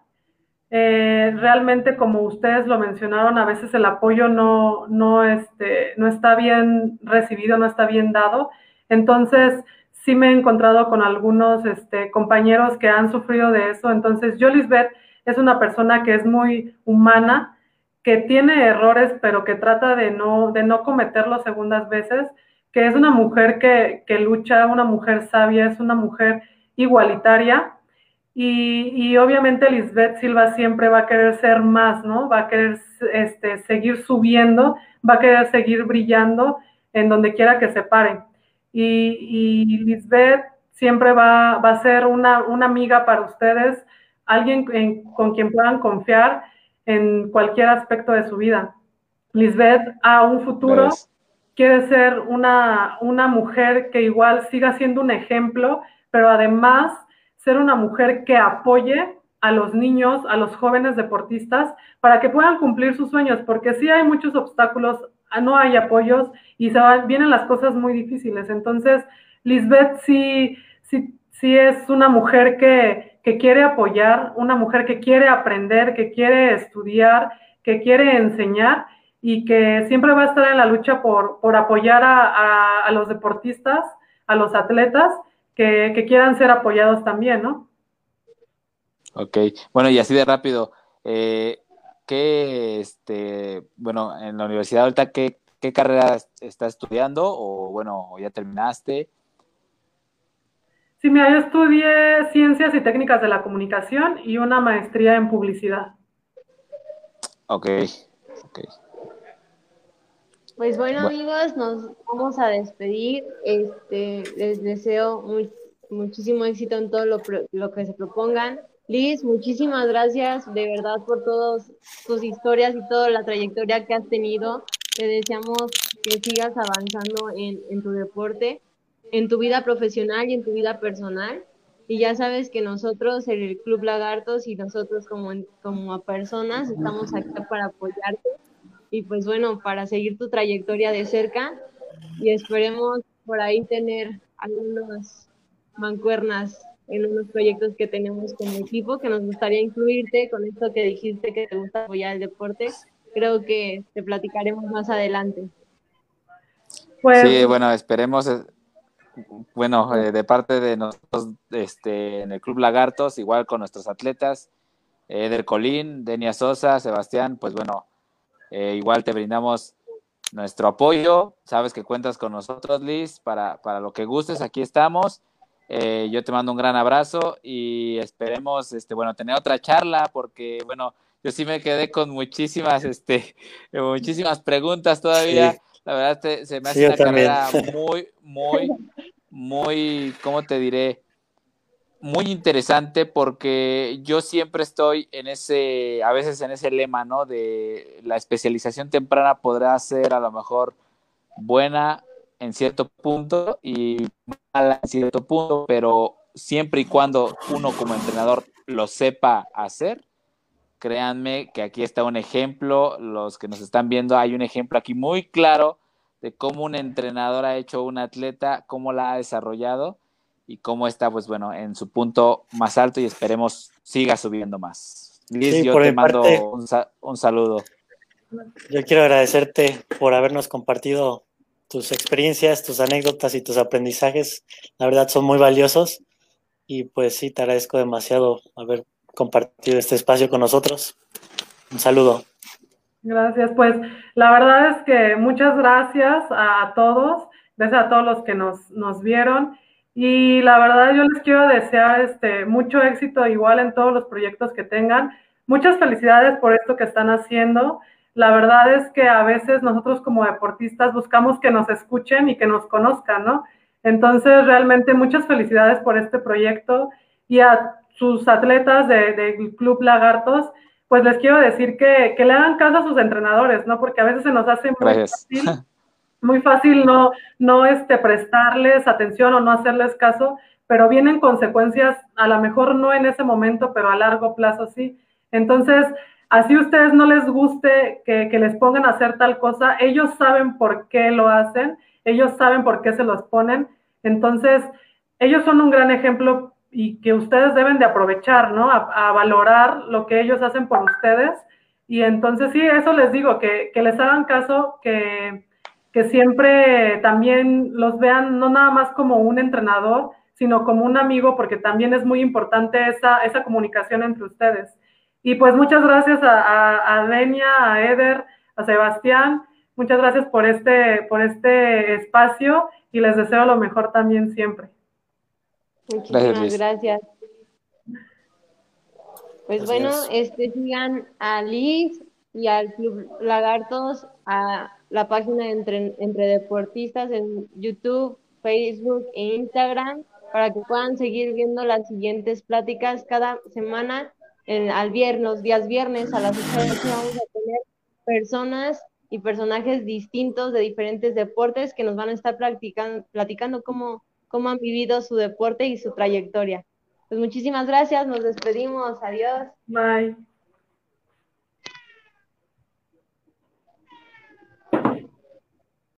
eh, realmente, como ustedes lo mencionaron, a veces el apoyo no, no, este, no está bien recibido, no está bien dado. Entonces, sí me he encontrado con algunos este, compañeros que han sufrido de eso. Entonces, yo, Lisbeth, es una persona que es muy humana, que tiene errores, pero que trata de no, de no cometerlos segundas veces, que es una mujer que, que lucha, una mujer sabia, es una mujer igualitaria y, y, obviamente Lisbeth Silva siempre va a querer ser más, ¿no? Va a querer este, seguir subiendo, va a querer seguir brillando en donde quiera que se pare. Y, y Lisbeth siempre va, va, a ser una, una amiga para ustedes, alguien en, con quien puedan confiar en cualquier aspecto de su vida. Lisbeth a un futuro ¿Ves? quiere ser una, una mujer que igual siga siendo un ejemplo, pero además ser una mujer que apoye a los niños, a los jóvenes deportistas, para que puedan cumplir sus sueños, porque sí hay muchos obstáculos, no hay apoyos y se van, vienen las cosas muy difíciles. Entonces, Lisbeth sí, sí, sí es una mujer que, que quiere apoyar, una mujer que quiere aprender, que quiere estudiar, que quiere enseñar y que siempre va a estar en la lucha por, por apoyar a, a, los deportistas, a los atletas que, que, quieran ser apoyados también, ¿no? Ok, bueno, y así de rápido, eh, ¿qué, este, bueno, en la universidad ahorita, qué, qué carrera estás estudiando o, bueno, ya terminaste? Sí, mira, yo estudié Ciencias y Técnicas de la Comunicación y una maestría en Publicidad. Ok, ok. Pues bueno, amigos, nos vamos a despedir. Este, les deseo muchísimo éxito en todo lo, lo, que se propongan. Liz, muchísimas gracias de verdad por todas tus historias y toda la trayectoria que has tenido. Te deseamos que sigas avanzando en, en tu deporte, en tu vida profesional y en tu vida personal. Y ya sabes que nosotros, el Club Lagartos y nosotros como, como personas, estamos aquí para apoyarte y pues bueno, para seguir tu trayectoria de cerca y esperemos por ahí tener algunas mancuernas en unos proyectos que tenemos como equipo, que nos gustaría incluirte con esto que dijiste que te gusta apoyar el deporte. Creo que te platicaremos más adelante. Pues, sí, bueno, esperemos, eh, bueno, eh, de parte de nosotros este, en el Club Lagartos, igual con nuestros atletas, Eder Colín, Denia Sosa, Sebastián, pues bueno, eh, igual te brindamos nuestro apoyo. Sabes que cuentas con nosotros, Liz, para, para lo que gustes. Aquí estamos. Eh, yo te mando un gran abrazo y esperemos, este, bueno, tener otra charla porque, bueno, yo sí me quedé con muchísimas, este, muchísimas preguntas todavía. La verdad, se me hace una carrera muy, muy, muy, ¿cómo te diré? muy interesante porque yo siempre estoy en ese, a veces en ese lema, ¿no? De la especialización temprana podrá ser a lo mejor buena en cierto punto y mala en cierto punto, pero siempre y cuando uno como entrenador lo sepa hacer, créanme que aquí está un ejemplo, los que nos están viendo, hay un ejemplo aquí muy claro de cómo un entrenador ha hecho un atleta, cómo la ha desarrollado y cómo está, pues bueno, en su punto más alto y esperemos siga subiendo más. Liz, yo te mando un, saludo. Yo quiero agradecerte por habernos compartido tus experiencias, tus anécdotas y tus aprendizajes. La verdad son muy valiosos y pues sí, te agradezco demasiado haber compartido este espacio con nosotros. Un saludo. Gracias, pues la verdad es que muchas gracias a, todos, gracias a todos los que nos, nos vieron y la verdad yo les quiero desear este, mucho éxito igual en todos los proyectos que tengan. Muchas felicidades por esto que están haciendo. La verdad es que a veces nosotros como deportistas buscamos que nos escuchen y que nos conozcan, ¿no? Entonces, realmente muchas felicidades por este proyecto y a sus atletas del de Club Lagartos, pues les quiero decir que, que, le hagan caso a sus entrenadores, ¿no? Porque a veces se nos hace muy fácil muy fácil no, no este, prestarles atención o no hacerles caso, pero vienen consecuencias, a lo mejor no en ese momento, pero a largo plazo sí. Entonces, así ustedes no les guste que, que les pongan a hacer tal cosa, ellos saben por qué lo hacen, ellos saben por qué se los ponen. Entonces, ellos son un gran ejemplo y que ustedes deben de aprovechar, ¿no? A, a, valorar lo que ellos hacen por ustedes. Y entonces sí, eso les digo, que, que les hagan caso, que, que siempre también los vean no nada más como un entrenador, sino como un amigo, porque también es muy importante esa, esa comunicación entre ustedes. Y pues muchas gracias a, a, Denia, a Eder, a Sebastián, muchas gracias por este, por este espacio y les deseo lo mejor también siempre. Muchísimas gracias. Pues bueno, este sigan a Liz y al Club Lagartos, a la página de entre, entre Deportistas en YouTube, Facebook e Instagram para que puedan seguir viendo las siguientes pláticas cada semana. En, al viernes, los días viernes a las 8 vamos a tener personas y personajes distintos de diferentes deportes que nos van a estar platicando, platicando cómo, cómo han vivido su deporte y su trayectoria. Pues muchísimas gracias, nos despedimos, adiós. Bye.